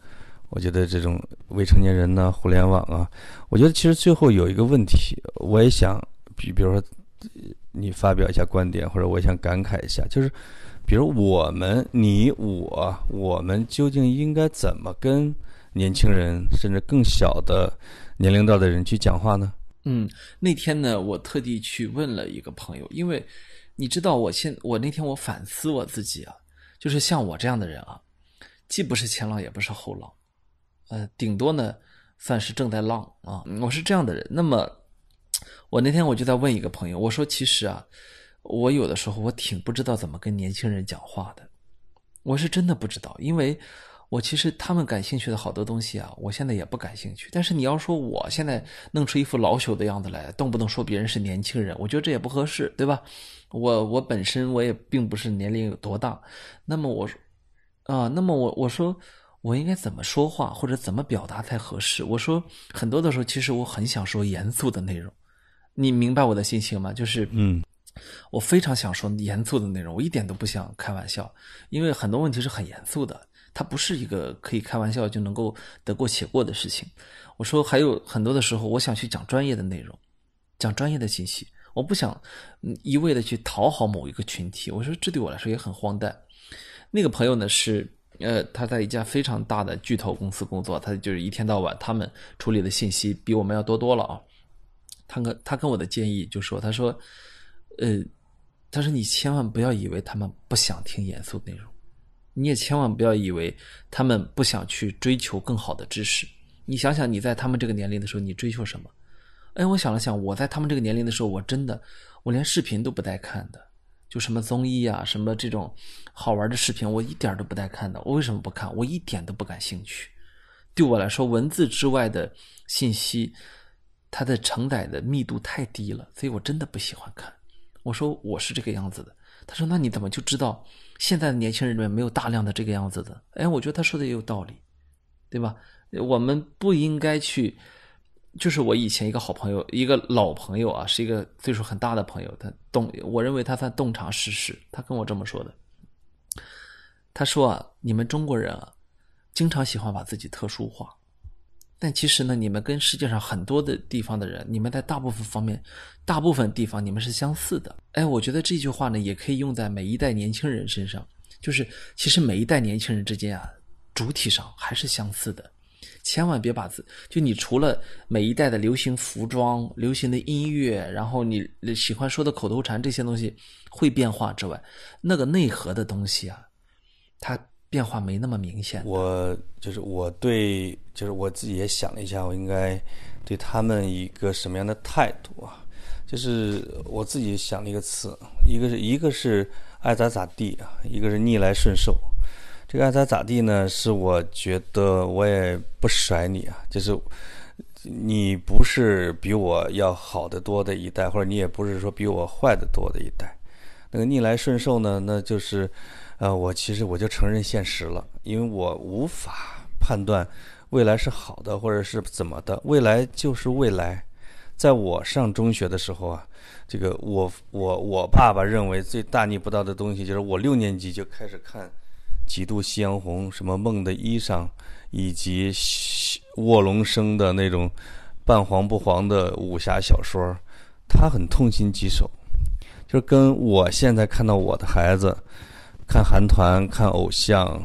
我觉得这种未成年人呢，互联网啊，我觉得其实最后有一个问题，我也想比比如说你发表一下观点，或者我想感慨一下，就是比如我们你我我们究竟应该怎么跟年轻人甚至更小的。年龄段的人去讲话呢？嗯，那天呢，我特地去问了一个朋友，因为你知道，我现我那天我反思我自己啊，就是像我这样的人啊，既不是前浪，也不是后浪，呃，顶多呢算是正在浪啊，我是这样的人。那么我那天我就在问一个朋友，我说其实啊，我有的时候我挺不知道怎么跟年轻人讲话的，我是真的不知道，因为。我其实他们感兴趣的好多东西啊，我现在也不感兴趣。但是你要说我现在弄出一副老朽的样子来，动不动说别人是年轻人，我觉得这也不合适，对吧？我我本身我也并不是年龄有多大，那么我说啊，那么我我说我应该怎么说话或者怎么表达才合适？我说很多的时候，其实我很想说严肃的内容，你明白我的心情吗？就是嗯，我非常想说严肃的内容，我一点都不想开玩笑，因为很多问题是很严肃的。它不是一个可以开玩笑就能够得过且过的事情。我说还有很多的时候，我想去讲专业的内容，讲专业的信息。我不想一味的去讨好某一个群体。我说这对我来说也很荒诞。那个朋友呢是呃他在一家非常大的巨头公司工作，他就是一天到晚他们处理的信息比我们要多多了啊。他跟他跟我的建议就说，他说呃他说你千万不要以为他们不想听严肃内容。你也千万不要以为他们不想去追求更好的知识。你想想，你在他们这个年龄的时候，你追求什么？哎，我想了想，我在他们这个年龄的时候，我真的，我连视频都不带看的，就什么综艺啊，什么这种好玩的视频，我一点都不带看的。我为什么不看？我一点都不感兴趣。对我来说，文字之外的信息，它的承载的密度太低了，所以我真的不喜欢看。我说我是这个样子的。他说：“那你怎么就知道现在的年轻人里面没有大量的这个样子的？”哎，我觉得他说的也有道理，对吧？我们不应该去，就是我以前一个好朋友，一个老朋友啊，是一个岁数很大的朋友，他洞，我认为他算洞察世事。他跟我这么说的，他说啊，你们中国人啊，经常喜欢把自己特殊化。但其实呢，你们跟世界上很多的地方的人，你们在大部分方面、大部分地方，你们是相似的。哎，我觉得这句话呢，也可以用在每一代年轻人身上。就是其实每一代年轻人之间啊，主体上还是相似的。千万别把自就你除了每一代的流行服装、流行的音乐，然后你喜欢说的口头禅这些东西会变化之外，那个内核的东西啊，它。变化没那么明显。我就是我对，就是我自己也想了一下，我应该对他们一个什么样的态度啊？就是我自己想了一个词，一个是一个是爱咋咋地啊，一个是逆来顺受。这个爱咋咋地呢，是我觉得我也不甩你啊，就是你不是比我要好的多的一代，或者你也不是说比我坏的多的一代。那个逆来顺受呢，那就是。呃，我其实我就承认现实了，因为我无法判断未来是好的或者是怎么的，未来就是未来。在我上中学的时候啊，这个我我我爸爸认为最大逆不道的东西，就是我六年级就开始看《几度夕阳红》、什么《梦的衣裳》，以及卧龙生的那种半黄不黄的武侠小说，他很痛心疾首，就是跟我现在看到我的孩子。看韩团，看偶像，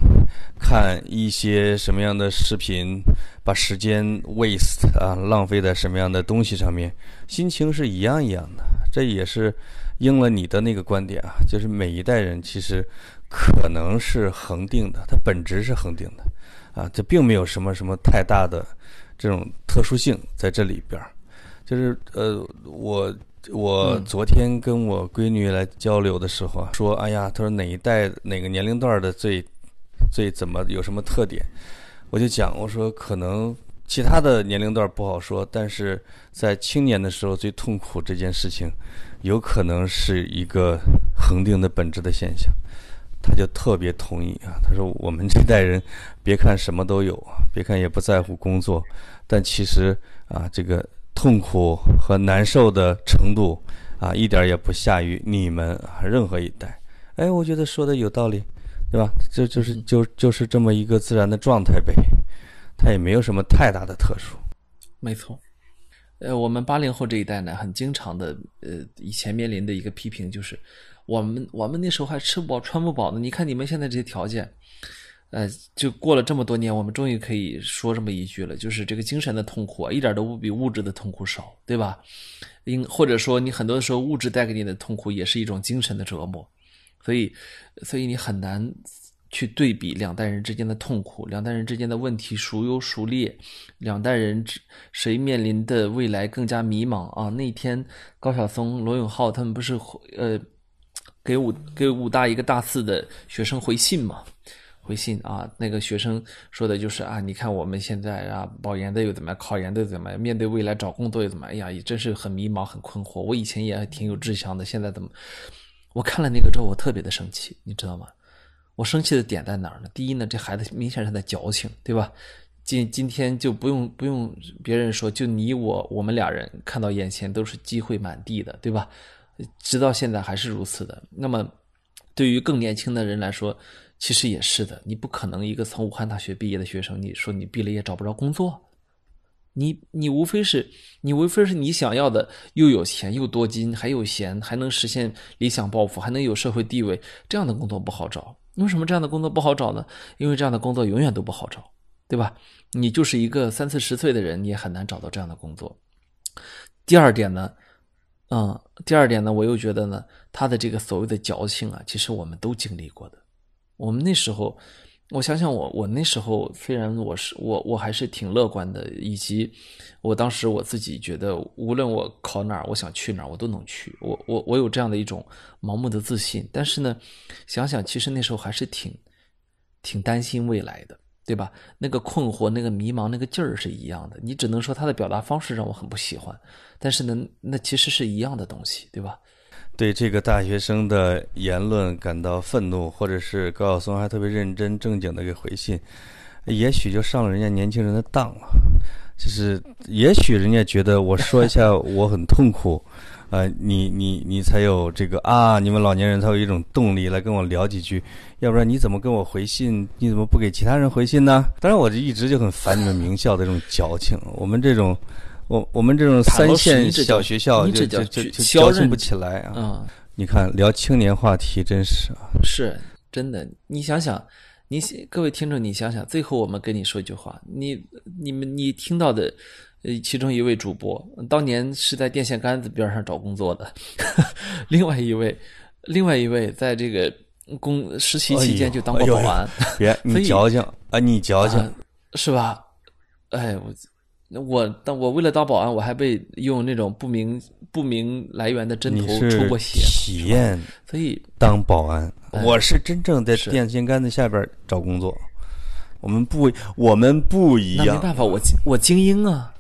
看一些什么样的视频，把时间 waste 啊，浪费在什么样的东西上面，心情是一样一样的。这也是应了你的那个观点啊，就是每一代人其实可能是恒定的，它本质是恒定的啊，这并没有什么什么太大的这种特殊性在这里边儿。就是呃，我。我昨天跟我闺女来交流的时候啊，说：“哎呀，她说哪一代哪个年龄段的最最怎么有什么特点？”我就讲，我说可能其他的年龄段不好说，但是在青年的时候最痛苦这件事情，有可能是一个恒定的本质的现象。他就特别同意啊，他说我们这代人别看什么都有啊，别看也不在乎工作，但其实啊这个。痛苦和难受的程度啊，一点也不下于你们任何一代。哎，我觉得说的有道理，对吧？这就是就就是这么一个自然的状态呗，它也没有什么太大的特殊。没错，呃，我们八零后这一代呢，很经常的，呃，以前面临的一个批评就是，我们我们那时候还吃不饱穿不饱呢。你看你们现在这些条件，呃，就过了这么多年，我们终于可以说这么一句了，就是这个精神的痛苦啊，一点都不比物质的痛苦少，对吧？因或者说，你很多的时候物质带给你的痛苦也是一种精神的折磨，所以，所以你很难去对比两代人之间的痛苦，两代人之间的问题孰优孰劣，两代人之谁面临的未来更加迷茫啊？那天高晓松、罗永浩他们不是呃给武给武大一个大四的学生回信嘛？回信啊，那个学生说的就是啊，你看我们现在啊，保研的又怎么样，考研的怎么样，面对未来找工作又怎么样？哎呀，也真是很迷茫，很困惑。我以前也挺有志向的，现在怎么？我看了那个之后，我特别的生气，你知道吗？我生气的点在哪儿呢？第一呢，这孩子明显是在矫情，对吧？今今天就不用不用别人说，就你我我们俩人看到眼前都是机会满地的，对吧？直到现在还是如此的。那么，对于更年轻的人来说，其实也是的，你不可能一个从武汉大学毕业的学生，你说你毕了业找不着工作，你你无非是你无非是你想要的又有钱又多金还有闲，还能实现理想抱负，还能有社会地位，这样的工作不好找。为什么这样的工作不好找呢？因为这样的工作永远都不好找，对吧？你就是一个三四十岁的人，你也很难找到这样的工作。第二点呢，嗯，第二点呢，我又觉得呢，他的这个所谓的矫情啊，其实我们都经历过的。我们那时候，我想想我，我那时候虽然我是我我还是挺乐观的，以及我当时我自己觉得，无论我考哪儿，我想去哪儿，我都能去。我我我有这样的一种盲目的自信。但是呢，想想其实那时候还是挺挺担心未来的，对吧？那个困惑、那个迷茫、那个劲儿是一样的。你只能说他的表达方式让我很不喜欢，但是呢，那其实是一样的东西，对吧？对这个大学生的言论感到愤怒，或者是高晓松还特别认真正经的给回信，也许就上了人家年轻人的当了。就是也许人家觉得我说一下 我很痛苦，呃，你你你才有这个啊，你们老年人才有一种动力来跟我聊几句，要不然你怎么跟我回信？你怎么不给其他人回信呢？当然，我就一直就很烦你们名校的这种矫情，我们这种。我我们这种三线小学校就就就就矫情不起来啊！你看聊青年话题真是啊，是真的。你想想，你各位听众，你想想，最后我们跟你说一句话：你你们你听到的，呃，其中一位主播当年是在电线杆子边上找工作的，另外一位，另外一位在这个工实习期间就当过保安。别你矫情啊，你矫情是吧？哎我。我当我为了当保安，我还被用那种不明不明来源的针头抽过血。体验，所以当保安，我是真正在电线杆子下边找工作。我们不，我们不一样。那没办法，我我精英啊，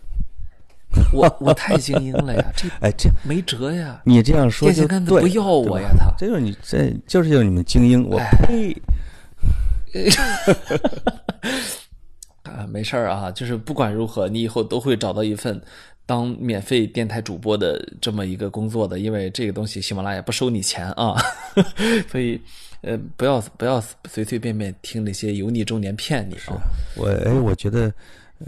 我我太精英了呀！这哎，这没辙呀。你这样说，电线杆子不要我呀，他这就是你这就是要你们精英，我呸。啊，没事儿啊，就是不管如何，你以后都会找到一份当免费电台主播的这么一个工作的，因为这个东西喜马拉雅不收你钱啊，所以呃，不要不要随随便便听那些油腻中年骗你啊。我哎，我觉得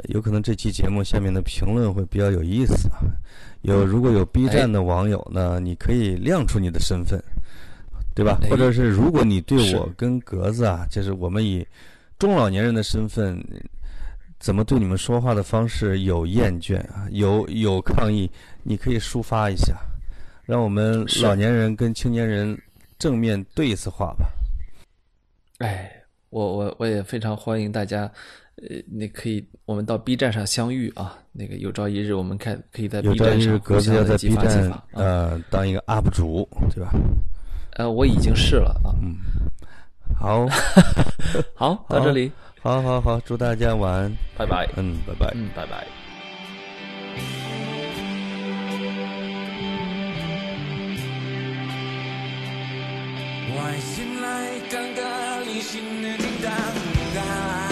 有可能这期节目下面的评论会比较有意思啊。有如果有 B 站的网友呢，你可以亮出你的身份，对吧？或者是如果你对我跟格子啊，就是我们以中老年人的身份。怎么对你们说话的方式有厌倦啊？有有抗议？你可以抒发一下，让我们老年人跟青年人正面对一次话吧。哎，我我我也非常欢迎大家，呃，你可以我们到 B 站上相遇啊。那个有朝一日我们看可以在 B 站上格子要在 B 站呃当一个 UP 主，对吧？呃，我已经是了啊。嗯，好，好，到这里。好好好，祝大家晚安，拜拜。嗯，拜拜。嗯，拜拜。我醒来，尴尬，理性的抵挡。